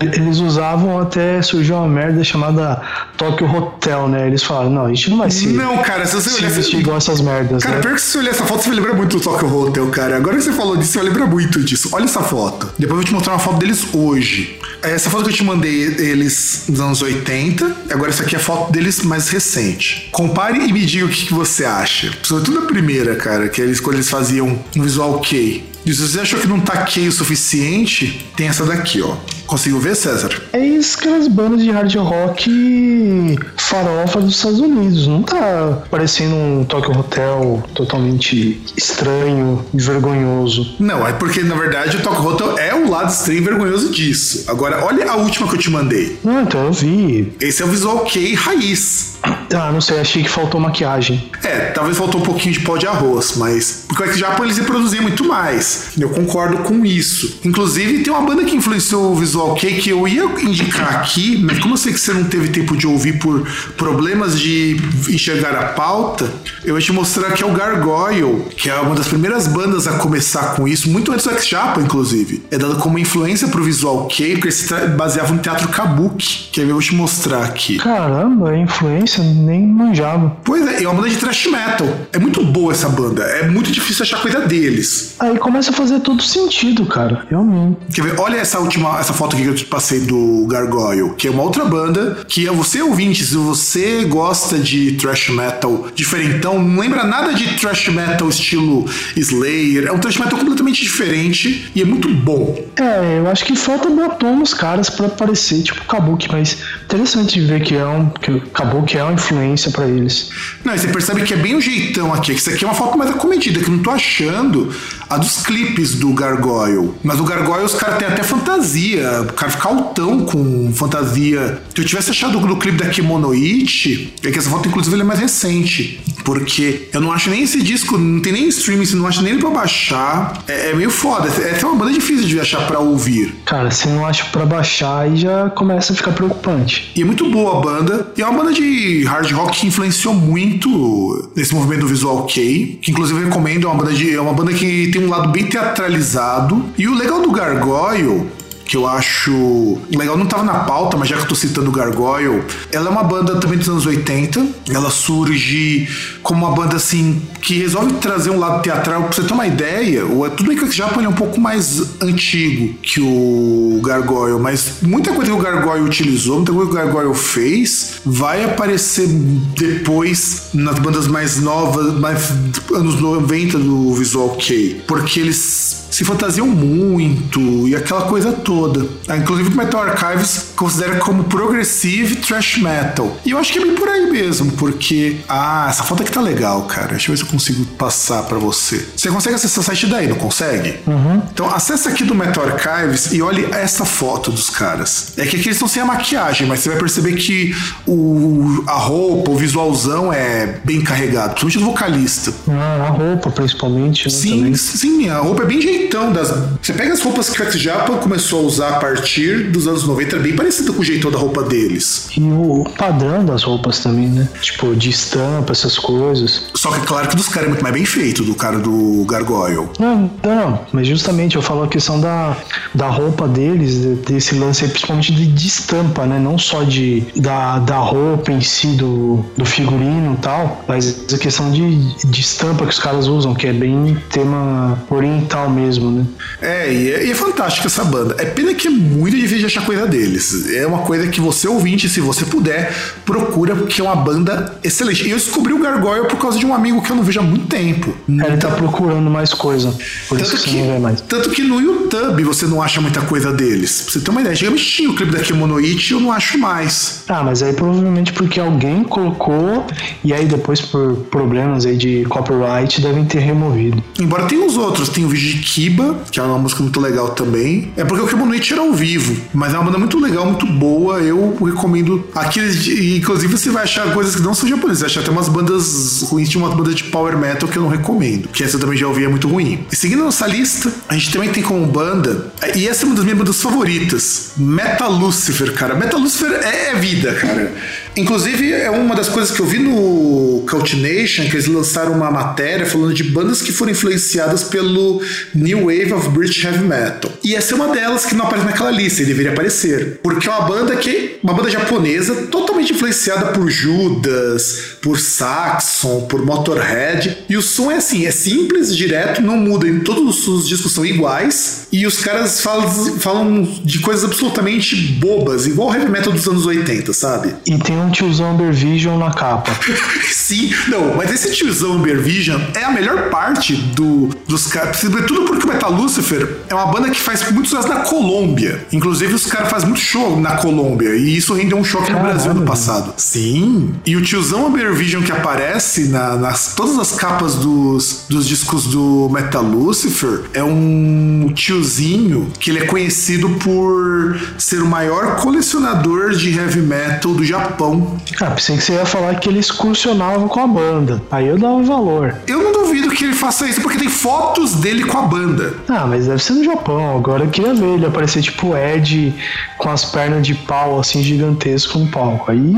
eles usavam até surgiu uma merda chamada Tokyo Hotel, né? Eles falaram, não, a gente não vai se. Não, cara, se você se olhar. Se igual essas merdas. Cara, né? pior que se você olhar essa foto, você vai lembrar muito do Tokyo Hotel, cara. Agora que você falou disso, você vai lembrar muito disso. Olha essa foto. Depois eu vou te mostrar uma foto deles hoje. Essa foto que eu te mandei, eles dos anos 80. Agora essa aqui é a foto deles mais recente. Compare e me diga o que, que você acha. Sobretudo a primeira, cara, que eles quando eles faziam um visual ok. E se você achou que não tá ok o suficiente, tem essa daqui, ó. Conseguiu ver, César? É isso, aquelas bandas de hard rock farofa dos Estados Unidos. Não tá parecendo um Tokyo Hotel totalmente estranho e vergonhoso. Não, é porque na verdade o Tokyo Hotel é o lado estranho e vergonhoso disso. Agora, olha a última que eu te mandei. Não, então eu vi. Esse é o visual K raiz. Ah, não sei, achei que faltou maquiagem. É, talvez faltou um pouquinho de pó de arroz, mas. Porque o Japão eles reproduziam muito mais. Eu concordo com isso. Inclusive, tem uma banda que influenciou o Visual K que eu ia indicar aqui, mas como eu sei que você não teve tempo de ouvir por problemas de enxergar a pauta, eu vou te mostrar que é o Gargoyle, que é uma das primeiras bandas a começar com isso, muito antes do X-Japa, inclusive. É dado como influência pro Visual K, porque se baseavam no teatro kabuki, que eu vou te mostrar aqui. Caramba, é influência nem manjava. Pois é, é uma banda de thrash metal. É muito boa essa banda. É muito difícil achar coisa deles. Aí começa a fazer todo sentido, cara. Realmente. Quer ver? Olha essa última, essa foto aqui que eu te passei do Gargoyle, que é uma outra banda que é você ouvinte, se você gosta de thrash metal diferentão, não lembra nada de thrash metal estilo Slayer, é um thrash metal completamente diferente e é muito bom. É, eu acho que falta batom nos caras para parecer tipo Kabuki, mas interessante ver que é um que o Kabuki é uma influência para eles. Não, e você percebe que é bem o jeitão aqui, que isso aqui é uma foto mais acomedida, que eu não tô achando a dos clipes do Gargoyle. Mas o Gargoyle os caras têm até fantasia, o cara fica altão com fantasia. Se eu tivesse achado no clipe da Kimono It, é que essa foto inclusive é mais recente, porque eu não acho nem esse disco, não tem nem streaming, você não acha nem ele pra baixar. É, é meio foda, essa é uma banda difícil de achar pra ouvir. Cara, se não acha pra baixar, aí já começa a ficar preocupante. E é muito boa a banda, e é uma banda de hard rock que influenciou muito nesse movimento do Visual K, que inclusive eu recomendo, é uma banda, de, é uma banda que tem um lado bem teatralizado. E o legal do Gargoyle que eu acho legal, não tava na pauta, mas já que eu tô citando Gargoyle, ela é uma banda também dos anos 80. Ela surge como uma banda assim que resolve trazer um lado teatral. Pra você ter uma ideia, o tudo bem que o Japão é um pouco mais antigo que o Gargoyle, mas muita coisa que o Gargoyle utilizou, muita coisa que o Gargoyle fez, vai aparecer depois nas bandas mais novas, mais anos 90 do Visual K, porque eles se fantasiam muito e aquela coisa toda. Ah, inclusive o Metal Archives considera como progressive thrash metal. E eu acho que é bem por aí mesmo, porque ah, essa foto aqui tá legal, cara. Deixa eu ver se eu consigo passar para você. Você consegue acessar o site daí, não consegue? Uhum. Então acessa aqui do Metal Archives e olhe essa foto dos caras. É que aqui eles estão sem a maquiagem, mas você vai perceber que o, a roupa, o visualzão é bem carregado, principalmente do vocalista. Ah, a roupa, principalmente. Né, sim, também. sim, a roupa é bem jeitão das. Você pega as roupas que o X-Japan começou a usar a partir dos anos 90, é bem parecido com o jeitão da roupa deles. E o padrão das roupas também, né? Tipo, de estampa, essas coisas. Só que claro que dos caras é muito mais bem feito, do cara do Gargoyle. Não, não, não, mas justamente eu falo a questão da, da roupa deles, desse lance aí, principalmente de, de estampa, né? Não só de, da, da roupa em si, do, do figurino e tal, mas a questão de, de estampa que os caras usam, que é bem tema oriental mesmo mesmo, né? É e, é, e é fantástica essa banda. É pena que é muito difícil de achar coisa deles. É uma coisa que você ouvinte, se você puder, procura, porque é uma banda excelente. E eu descobri o Gargoyle por causa de um amigo que eu não vejo há muito tempo. Ele tá procurando mais coisa. Por Tanto isso que, não vê mais. tanto que no YouTube você não acha muita coisa deles. Pra você ter uma ideia. Antigamente tinha o clipe da Kemonoite e eu não acho mais. Ah, mas aí provavelmente porque alguém colocou e aí depois por problemas aí de copyright devem ter removido. Embora tenha uns outros, tem o vídeo de Kiba, que é uma música muito legal também. É porque o Kemonoite era ao vivo, mas é uma banda muito legal, muito boa. Eu recomendo. De, inclusive, você vai achar coisas que não são japonesas. Vai achar até umas bandas ruins. Tinha uma banda de power metal que eu não recomendo, que essa eu também já ouvi, é muito ruim. E seguindo nossa lista, a gente também tem como banda, e essa é uma das minhas bandas favoritas, Metal Lucifer, cara. Metal Lucifer é, é vida, cara. Inclusive, é uma das coisas que eu vi no Cult Nation, que eles lançaram uma matéria falando de bandas que foram influenciadas pelo New Wave of British Heavy Metal. E essa é uma delas que não aparece naquela lista, e deveria aparecer. Porque é uma banda que. Uma banda japonesa totalmente influenciada por Judas, por Saxon, por Motorhead. E o som é assim, é simples, direto, não muda. Em todos os discos são iguais. E os caras falam, falam de coisas absolutamente bobas, igual o heavy metal dos anos 80, sabe? E tem um tiozão Amber Vision na capa. Sim, não, mas esse tiozão Amber Vision é a melhor parte do, dos caras. Sobretudo porque o Metal Lucifer é uma banda que faz muitos anos na Colômbia. Inclusive, os caras fazem muito show na Colômbia. E isso rendeu um choque no Caralho. Brasil no passado. Sim. E o tiozão Amber Vision que aparece na- nas todas as capas dos, dos discos do Metal Lucifer é um tiozinho que ele é conhecido por ser o maior colecionador de heavy metal do Japão. Ah, pensei que você ia falar que ele excursionava com a banda. Aí eu dava valor. Eu não duvido que ele faça isso, porque tem fotos dele com a banda. Ah, mas deve ser no Japão. Agora eu queria ver ele aparecer tipo Ed com as pernas de pau assim gigantesco no palco. Aí,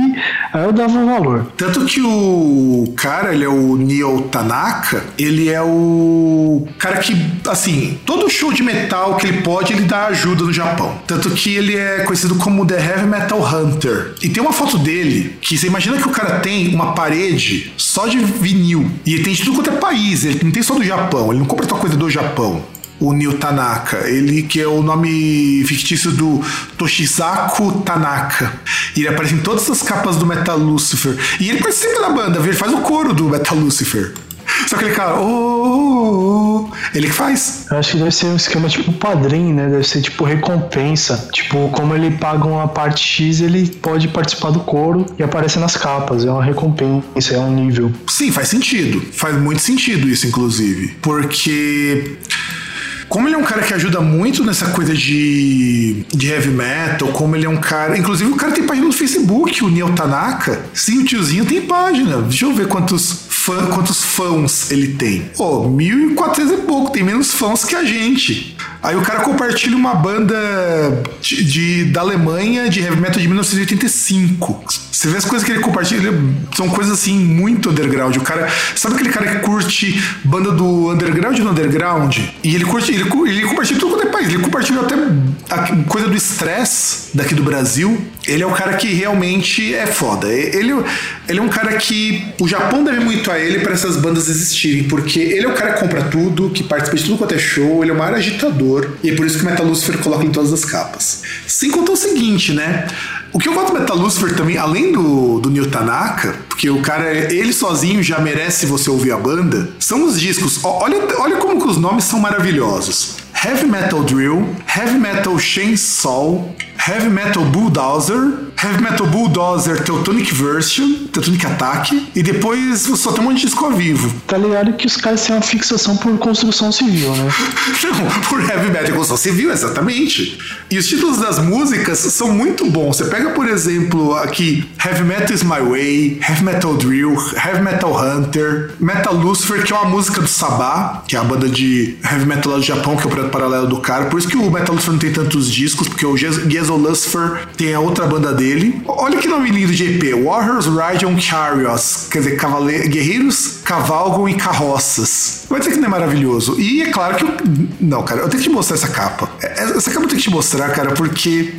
aí eu dava valor. Tanto que o cara, ele é o Neo Tanaka, ele é o cara que, assim, todo show de metal que ele pode, ele dá ajuda no Japão. Tanto que ele é conhecido como The Heavy Metal Hunter. E tem uma foto dele que você imagina que o cara tem uma parede só de vinil. E ele tem de tudo quanto é país, ele não tem só do Japão, ele não compra só coisa do Japão o Neil Tanaka, ele que é o nome fictício do Toshizaku Tanaka. E ele aparece em todas as capas do Metal Lucifer. E ele participa da banda, viu? ele faz o coro do Metal Lucifer. Só aquele cara, oh, oh, oh, ele que faz. Eu acho que deve ser um esquema tipo padrinho, né? Deve ser tipo recompensa. Tipo, como ele paga uma parte X, ele pode participar do coro e aparecer nas capas. É uma recompensa, é um nível. Sim, faz sentido. Faz muito sentido isso, inclusive. Porque. Como ele é um cara que ajuda muito nessa coisa de, de heavy metal, como ele é um cara. Inclusive, o cara tem página no Facebook, o Neil Tanaka. Sim, o tiozinho tem página. Deixa eu ver quantos, fã, quantos fãs ele tem. Pô, 1.400 e pouco, tem menos fãs que a gente. Aí o cara compartilha uma banda de, de- da Alemanha de heavy metal de 1985. Você vê as coisas que ele compartilha, são coisas assim muito underground. O cara, sabe aquele cara que curte banda do underground do underground? E ele curte, ele, ele compartilha tudo quanto é país. Ele compartilha até a coisa do stress daqui do Brasil. Ele é o cara que realmente é foda. Ele, ele é um cara que o Japão deve muito a ele para essas bandas existirem, porque ele é o cara que compra tudo, que participa de tudo quanto é show, ele é o maior agitador, e é por isso que o Metal Lucifer coloca em todas as capas. Sem contar o seguinte, né? O que eu gosto do Metal Lucifer também, além do, do Neil Tanaka, porque o cara, ele sozinho já merece você ouvir a banda, são os discos. Olha, olha como que os nomes são maravilhosos. Heavy Metal Drill, Heavy Metal Chainsaw, Heavy Metal Bulldozer, Heavy Metal Bulldozer Teutonic Version, Teutonic Attack, e depois só tem um monte de disco ao vivo. Tá ligado que os caras têm uma fixação por construção civil, né? Não, por heavy metal construção civil, exatamente. E os títulos das músicas são muito bons. Você pega, por exemplo, aqui Heavy Metal is My Way, Heavy Metal Drill, Heavy Metal Hunter, Metal Lucifer, que é uma música do Sabá, que é a banda de heavy metal lá do Japão, que é o projeto paralelo do cara. Por isso que o Metal Lucifer não tem tantos discos, porque o Gezo Lucifer tem a outra banda dele. Olha que nome lindo de EP: Warriors Ride on Chariots, quer dizer, guerreiros cavalgam em carroças. Vai dizer que não é maravilhoso. E é claro que eu. Não, cara, eu tenho que te mostrar essa capa. É, essa capa eu tenho que te mostrar, cara, porque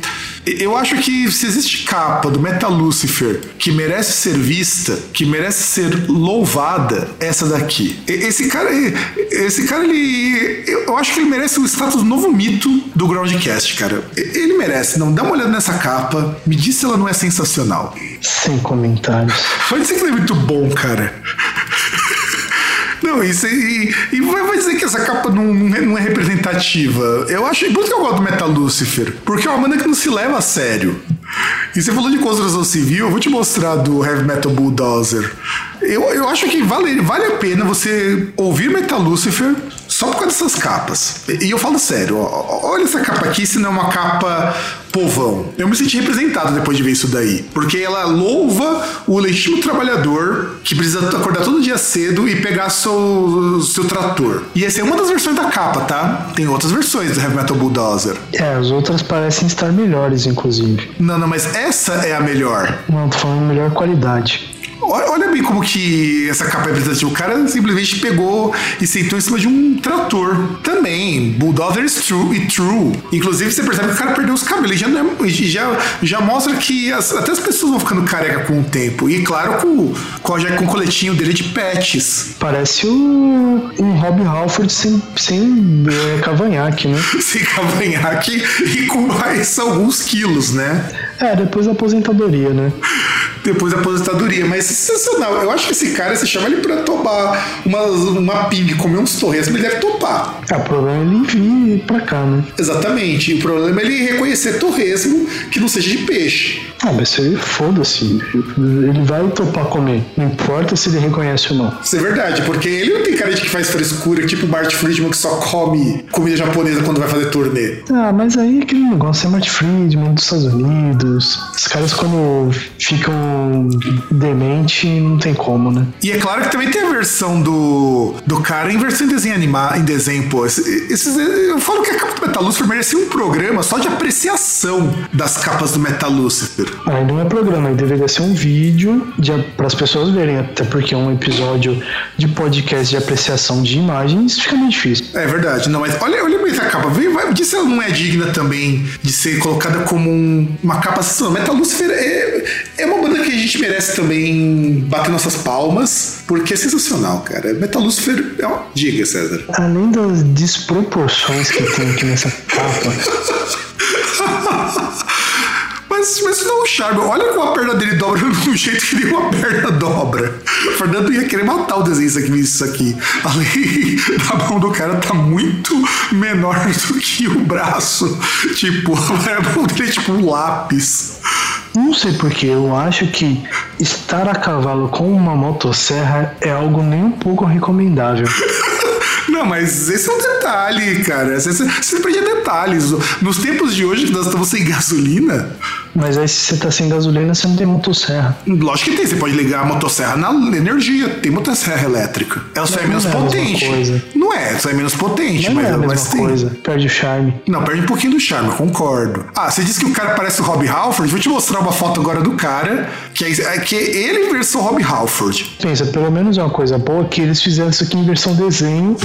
eu acho que se existe capa do Metal Lucifer que merece ser vista, que merece ser louvada, essa daqui. Esse cara, esse cara, ele. Eu acho que ele merece o status novo mito do Groundcast, cara. Ele merece. Não, dá uma olhada nessa capa. Me diz se ela não é sensacional. Sem comentários. Pode dizer que ele é muito bom, cara. Não, isso e, e vai dizer que essa capa não, não é representativa. Eu acho. Por isso que eu gosto do Metal Lucifer. Porque é uma banda que não se leva a sério. E você falou de construção civil, eu vou te mostrar do Heavy Metal Bulldozer. Eu, eu acho que vale, vale a pena você ouvir Metal Lucifer só por causa dessas capas. E eu falo sério, ó, olha essa capa aqui, se não é uma capa povão. Eu me senti representado depois de ver isso daí. Porque ela louva o legítimo trabalhador que precisa acordar todo dia cedo e pegar seu, seu trator. E essa é uma das versões da capa, tá? Tem outras versões do Heavy Metal Bulldozer. É, as outras parecem estar melhores, inclusive. Não, não, mas essa é a melhor. Não, tô falando melhor qualidade. Olha bem como que essa capa é representativa. O cara simplesmente pegou e sentou em cima de um trator. Também, Bulldozer is true e true. Inclusive, você percebe que o cara perdeu os cabelos. Já, é, já, já mostra que as, até as pessoas vão ficando careca com o tempo. E claro, com, com, já com o coletinho dele de patches. Parece o, um Rob Halford sem, sem é, cavanhaque, né? sem cavanhaque e com mais alguns quilos, né? É, depois da aposentadoria, né? Depois da aposentadoria, mas sensacional. Eu acho que esse cara, você chama ele pra tomar uma, uma ping, comer uns torresmos, ele deve topar. É, o problema é ele vir pra cá, né? Exatamente. O problema é ele reconhecer torresmo que não seja de peixe. Ah, mas se ele foda-se. Ele vai topar comer. Não importa se ele reconhece ou não. Isso é verdade, porque ele não tem cara de que faz frescura, tipo o Bart Friedman que só come comida japonesa quando vai fazer turnê. Ah, mas aí aquele negócio é Bart Friedman dos Estados Unidos. Os caras quando ficam demente, não tem como, né? E é claro que também tem a versão do, do cara em versão em desenho animado, em desenho, pô. Esses, eu falo que a capa do Metal Lucifer merecia um programa só de apreciação das capas do Metal Lucifer. Aí não é programa, aí deveria ser um vídeo para as pessoas verem, até porque um episódio de podcast de apreciação de imagens fica meio difícil. É verdade, não, mas olha, olha bem essa capa. Vai, diz se ela não é digna também de ser colocada como um, uma capa. Não, Metal Lucifer é, é uma banda que a gente merece também bater nossas palmas, porque é sensacional, cara. Metal Lucifer é uma. Diga, César. Além das desproporções que tem aqui nessa capa. Mas, mas não é um charme. Olha como a perna dele dobra do jeito que nenhuma perna dobra. O Fernando ia querer matar o desenho aqui, isso aqui. Além da mão do cara tá muito menor do que o braço. Tipo, a mão dele é tipo um lápis. Não sei porque, eu acho que estar a cavalo com uma motosserra é algo nem um pouco recomendável. Não, mas esse é um detalhe, cara. Você, você perde detalhes. Nos tempos de hoje que nós estamos sem gasolina. Mas aí se você tá sem gasolina, você não tem motosserra. Lógico que tem. Você pode ligar a motosserra na energia. Tem motosserra elétrica. Ela só é menos é potente. Não é, só é menos potente, não mas, é a mesma mas tem. coisa. Perde o charme. Não, perde um pouquinho do charme, eu concordo. Ah, você disse que o cara parece o Rob Halford. Vou te mostrar uma foto agora do cara, que é, é que é ele versão Rob Halford. Pensa, pelo menos é uma coisa boa que eles fizeram isso aqui em versão desenho,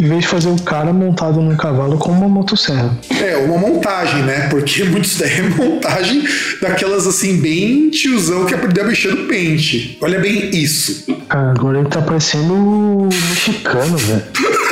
em vez de fazer o cara montado num cavalo com uma motosserra. É, uma montagem, né? Porque muitos daí é montagem daquelas assim, bem tiozão que aprendeu a mexer no pente. Olha bem isso. Ah, agora ele tá parecendo mexicano, velho.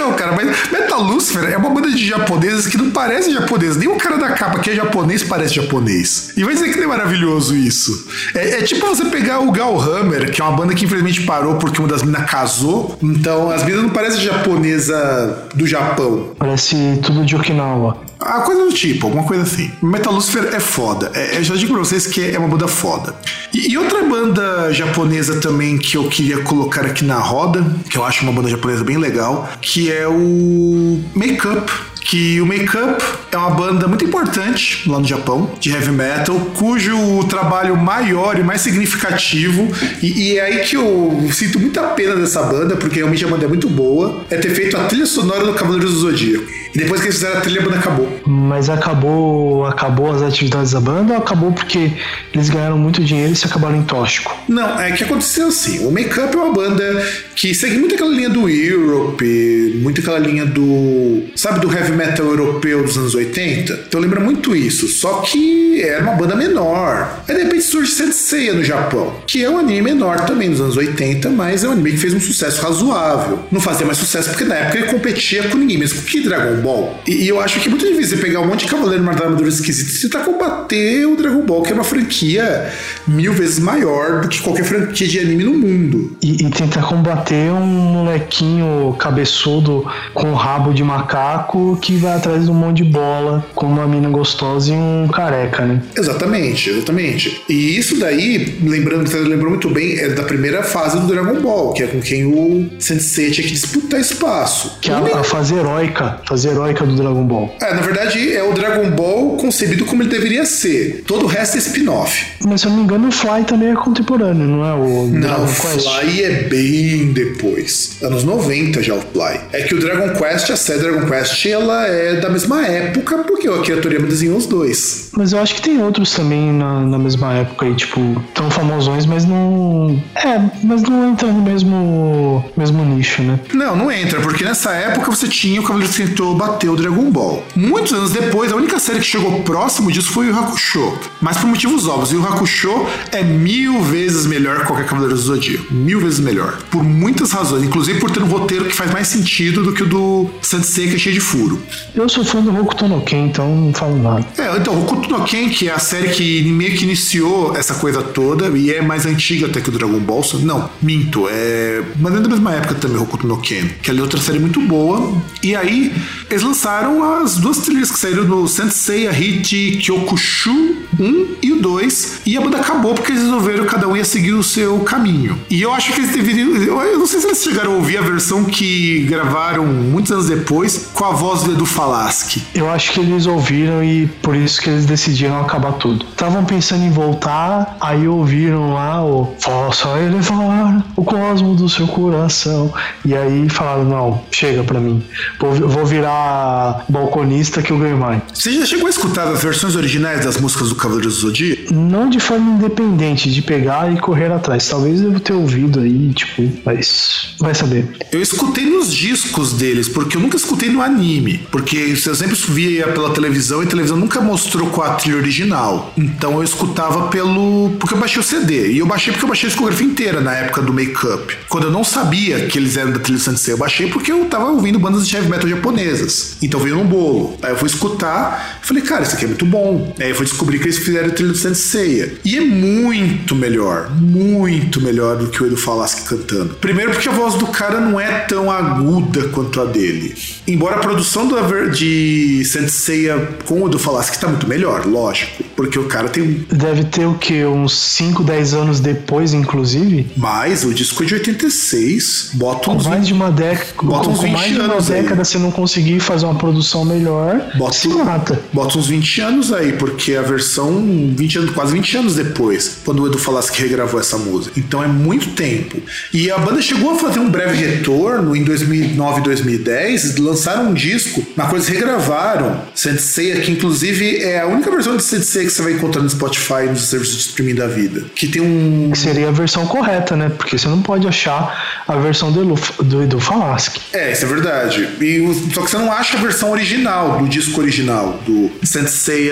Então, cara, mas Metal Lucifer é uma banda de japoneses que não parece japonês. Nem o cara da capa que é japonês parece japonês. E vai dizer que não é maravilhoso isso. É, é tipo você pegar o Gal Hammer, que é uma banda que infelizmente parou porque uma das minas casou. Então as minas não parecem japonesa do Japão. Parece tudo de Okinawa. A coisa do tipo, alguma coisa assim. Metal Lucifer é foda. É, eu já digo pra vocês que é uma banda foda. E, e, outra banda japonesa também que eu queria colocar aqui na roda, que eu acho uma banda japonesa bem legal, que é o Makeup que o Makeup é uma banda muito importante lá no Japão, de heavy metal, cujo trabalho maior e mais significativo, e, e é aí que eu sinto muita pena dessa banda, porque realmente a banda é muito boa, é ter feito a trilha sonora do Cavaleiros do Zodíaco. E depois que eles fizeram a trilha, a banda acabou. Mas acabou, acabou as atividades da banda ou acabou porque eles ganharam muito dinheiro e se acabaram em tóxico? Não, é que aconteceu assim. O Make Up é uma banda que segue muito aquela linha do Europe, muito aquela linha do. Sabe, do heavy metal europeu dos anos 80? Então lembra muito isso. Só que era uma banda menor. Aí de repente surge Senseiya no Japão, que é um anime menor também dos anos 80, mas é um anime que fez um sucesso razoável. Não fazia mais sucesso porque na época ele competia com ninguém, mesmo que Dragon Ball. E, e, eu acho que é muito difícil você pegar um monte de cavaleiro uma armadura esquisita e tentar combater o Dragon Ball, que é uma franquia mil vezes maior do que qualquer franquia de anime no mundo. E, e tentar combater um molequinho cabeçudo com rabo de macaco que vai atrás de um monte de bola com uma mina gostosa e um careca, né? Exatamente, exatamente. E isso daí, lembrando, você lembrou muito bem, é da primeira fase do Dragon Ball, que é com quem o Sensei tinha que disputar espaço. Que é a, a fase heróica, fase heróica do Dragon Ball. É, na verdade, é o Dragon Ball concebido como ele deveria ser. Todo o resto é spin-off. Mas se eu não me engano, o Fly também é contemporâneo, não é? O não, Dragon Quest? Fly é bem depois. Anos 90 já o Fly. É que o Dragon Quest, a série Dragon Quest, ela é da mesma época, porque o Akira Toriyama desenhou os dois. Mas eu acho que tem outros também na, na mesma época aí, tipo, tão famosões, mas não. É, mas não entra no mesmo, mesmo nicho, né? Não, não entra, porque nessa época você tinha o Cavaleiro que tentou bater o Dragon Ball. Muitos anos depois, a única série que chegou próximo disso foi o Hakusho. Mas por motivos óbvios. E o Hakusho é mil vezes melhor que qualquer Cavaleiro do Zodíaco. Mil vezes melhor. Por muitas razões. Inclusive por ter um roteiro que faz mais sentido do que o do Sensei, que é cheio de furo. Eu sou fã do Hokuto no Ken, então não falo nada. É, então, Hokuto no Ken, que é a série que meio que iniciou essa coisa toda, e é mais antiga até que o Dragon Ball. Não, minto. É. Mas é da mesma época também, Hokuto no Ken. Que é outra série muito boa. E aí, eles lançaram as duas trilhas que saíram no Sensei a Hit Kyokushu 1 e o 2. E a banda acabou porque eles resolveram cada um ia seguir o seu caminho. E eu acho que eles deveriam. Eu não sei se eles chegaram a ouvir a versão que gravaram muitos anos depois com a voz do Falaschi. Eu acho que eles ouviram e por isso que eles decidiram acabar tudo. Estavam pensando em voltar, aí ouviram lá o Faça elevar o cosmo do seu coração. E aí falaram: não, chega pra mim. Vou, vou virar balconista que eu ganho mais. Você já chegou a escutar as versões originais das músicas do Cavaleiro do Zodíaco? Não de forma independente, de pegar e correr atrás. Talvez eu ter ouvido aí, tipo, mas vai saber. Eu escutei nos discos deles, porque eu nunca escutei no anime. Porque eu sempre via pela televisão e a televisão nunca mostrou com a trilha original. Então eu escutava pelo. Porque eu baixei o CD. E eu baixei porque eu baixei a discografia inteira na época do Make-up. Quando eu não sabia que eles eram da trilha Sensei, eu baixei porque eu tava ouvindo bandas de heavy metal japonesas. Então veio num bolo. Aí eu fui escutar, falei, cara, isso aqui é muito bom. Aí eu fui descobrir que eles fizeram a trilha do Senseiya. E é muito melhor, muito melhor do que o Edu Falaschi cantando. Primeiro porque a voz do cara não é tão aguda quanto a dele. Embora a produção do, de Senseiya com o Edu Falaschi tá muito melhor, lógico. Porque o cara tem um... Deve ter o que? Uns 5, 10 anos depois, inclusive? Mais, o disco é de 86. Bota uns... Com mais de uma década. Bota com, uns 20 com mais de uma década, aí. você não conseguir fazer uma produção melhor, Bota, se mata. bota uns 20 anos aí, porque a versão 20 anos, quase 20 anos depois, quando o Edu falasse que regravou essa música. Então é muito tempo. E a banda chegou a fazer um breve retorno em 2009 e 2010, lançaram um disco na eles regravaram Sensei, que inclusive é a única versão de Sensei que você vai encontrar no Spotify nos serviços de streaming da vida. Que tem um. Que seria a versão correta, né? Porque você não pode achar a versão do, do Edu Falaschi. É, isso é verdade. E, só que você não acha a versão original, do disco original, do Sensei,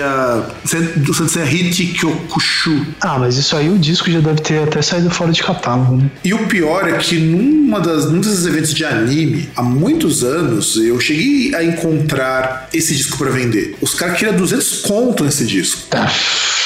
do Sensei Hit Kyokushu. Ah, mas isso aí o disco já deve ter até saído fora de catálogo, né? E o pior é que numa das, num desses eventos de anime, há muitos anos, eu cheguei a encontrar esse disco pra vender. Os caras queriam 200 conto nesse disco. Tá. Yeah.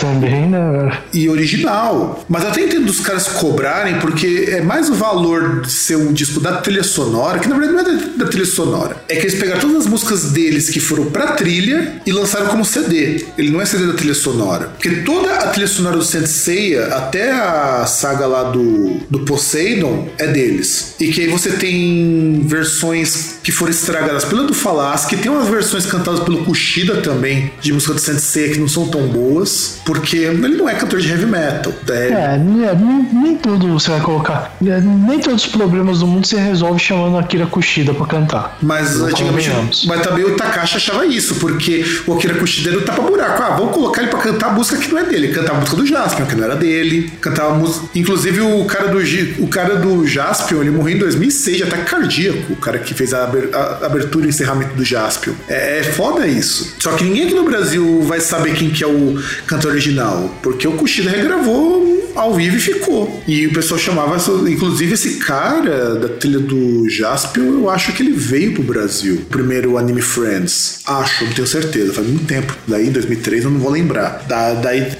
Também, né? E original. Mas até entendo dos caras cobrarem, porque é mais o valor de ser um disco da trilha sonora, que na verdade não é da, da trilha sonora. É que eles pegaram todas as músicas deles que foram pra trilha e lançaram como CD. Ele não é CD da trilha sonora. Porque toda a trilha sonora do Senseiya, até a saga lá do, do Poseidon, é deles. E que aí você tem versões que foram estragadas pela do Falas, que tem umas versões cantadas pelo Kushida também, de música do Senseiya, que não são tão boas, porque ele não é cantor de heavy metal. É, é nem, nem tudo você vai colocar. Nem todos os problemas do mundo você resolve chamando Akira Kushida pra cantar. Mas antigamente. Mas também o Takashi achava isso, porque o Akira Kushida era o tapa-buraco. Ah, vamos colocar ele pra cantar a música que não é dele. Ele cantava a música do Jaspion, que não era dele. Cantava música. Inclusive, o cara do, o cara do Jaspion, ele morreu em 2006 de ataque cardíaco. O cara que fez a abertura e encerramento do Jaspion. É, é foda isso. Só que ninguém aqui no Brasil vai saber quem que é o cantor original, porque o Kushida regravou ao vivo e ficou. E o pessoal chamava, inclusive esse cara da trilha do Jaspion, eu acho que ele veio pro Brasil. Primeiro anime Friends. Acho, não tenho certeza, faz muito tempo. Daí em 2003 eu não vou lembrar. Da, daí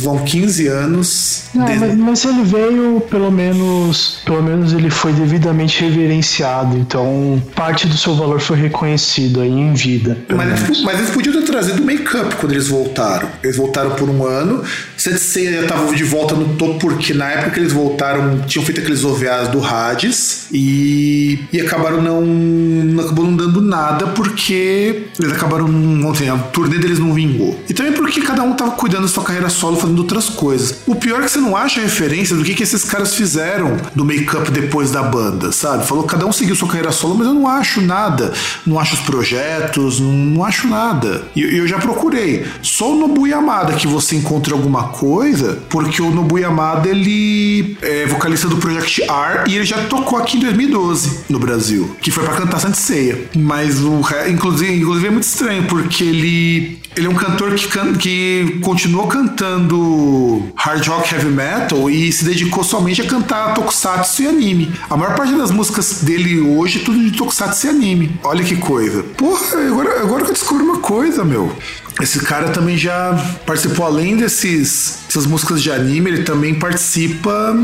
vão 15 anos. Não, mas, mas ele veio, pelo menos, pelo menos ele foi devidamente reverenciado. Então, parte do seu valor foi reconhecido aí em vida. Mas, mas eles podiam ter trazido o make-up quando eles voltaram. Eles voltaram por um ano. Sensei estava de volta no topo, porque na época que eles voltaram, tinham feito aqueles OVAs do Hades e, e acabaram não, acabou não dando nada porque eles acabaram. Ontem, a turnê deles não vingou. E também porque cada um tava cuidando da sua carreira solo, fazendo outras coisas. O pior é que você não acha referência do que, que esses caras fizeram do make-up depois da banda, sabe? Falou cada um seguiu sua carreira solo, mas eu não acho nada. Não acho os projetos, não, não acho nada. E eu, eu já procurei. Só o Nobu Yamada que você encontra alguma coisa, porque o Nobu Yamada ele é vocalista do Project R e ele já tocou aqui em 2012 no Brasil, que foi para cantar Santa Ceia. Mas o inclusive, inclusive é muito estranho porque ele ele é um cantor que, can, que continuou cantando hard rock heavy metal e se dedicou somente a cantar tokusatsu e anime. A maior parte das músicas dele hoje é tudo de tokusatsu e anime. Olha que coisa. Porra, agora, agora eu descobri uma coisa, meu. Esse cara também já participou, além desses, dessas músicas de anime, ele também participa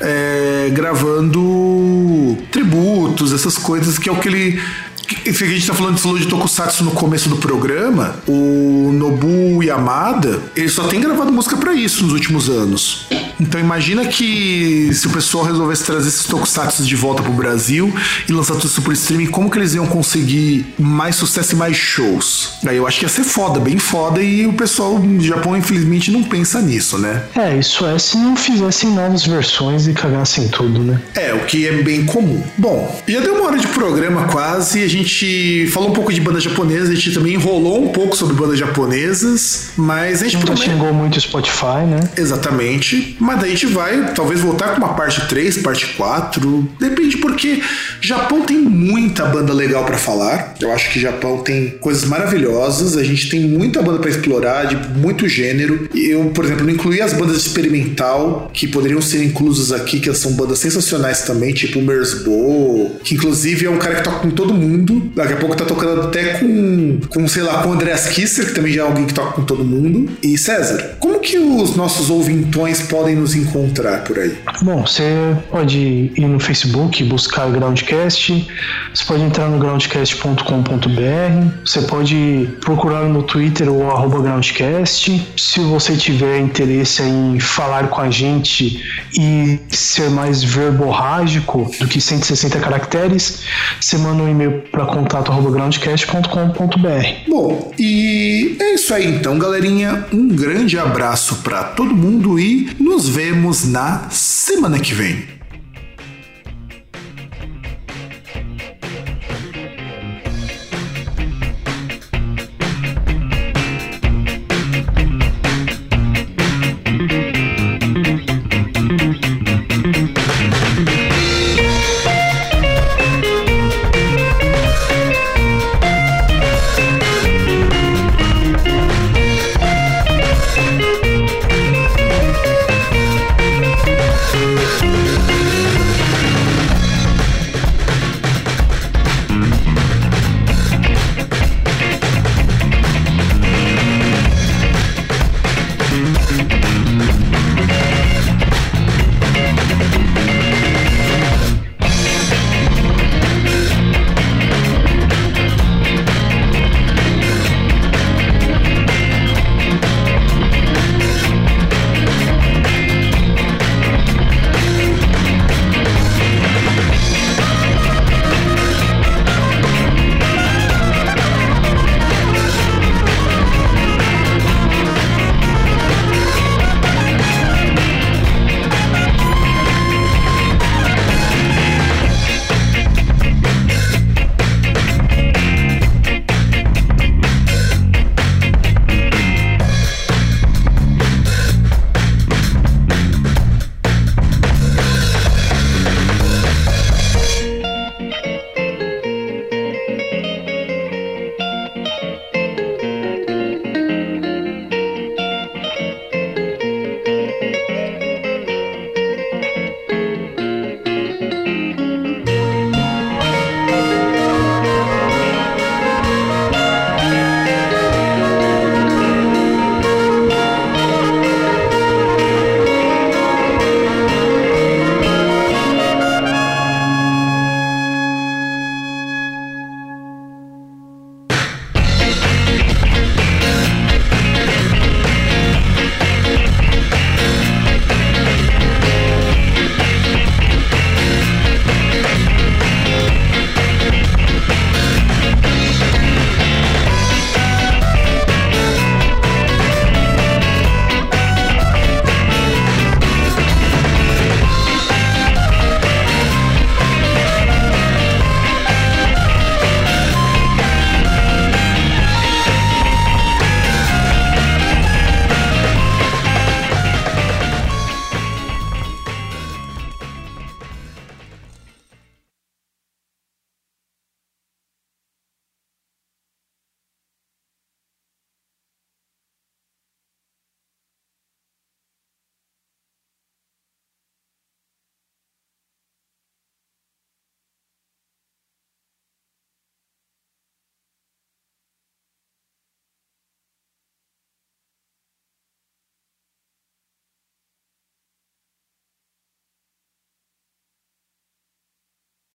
é, gravando tributos, essas coisas que é o que ele que a gente tá falando, falou de Tokusatsu no começo do programa, o Nobu Yamada, ele só tem gravado música para isso nos últimos anos. Então imagina que se o pessoal resolvesse trazer esses Tokusatsu de volta pro Brasil e lançar tudo isso streaming, como que eles iam conseguir mais sucesso e mais shows? Aí eu acho que ia ser foda, bem foda, e o pessoal do Japão, infelizmente, não pensa nisso, né? É, isso é se não fizessem novas versões e cagassem tudo, né? É, o que é bem comum. Bom, já deu uma hora de programa quase, a gente falou um pouco de banda japonesa, a gente também enrolou um pouco sobre bandas japonesas, mas a gente Nunca também... xingou muito o Spotify, né? Exatamente. Mas daí a gente vai talvez voltar com uma parte 3, parte 4. Depende, porque Japão tem muita banda legal para falar. Eu acho que Japão tem coisas maravilhosas, a gente tem muita banda para explorar, de muito gênero. Eu, por exemplo, não incluí as bandas experimental, que poderiam ser inclusas aqui, que são bandas sensacionais também, tipo o Mersbo, que inclusive é um cara que toca com todo mundo. Daqui a pouco tá tocando até com, com sei lá, com o Andreas Kisser, que também já é alguém que toca com todo mundo. E César, como que os nossos ouvintões podem nos encontrar por aí? Bom, você pode ir no Facebook buscar Groundcast, você pode entrar no groundcast.com.br, você pode procurar no Twitter o arroba Groundcast. Se você tiver interesse em falar com a gente e ser mais verborrágico do que 160 caracteres, você manda um e-mail para contato@groundcast.com.br. Bom, e é isso aí então, galerinha. Um grande abraço para todo mundo e nos vemos na semana que vem.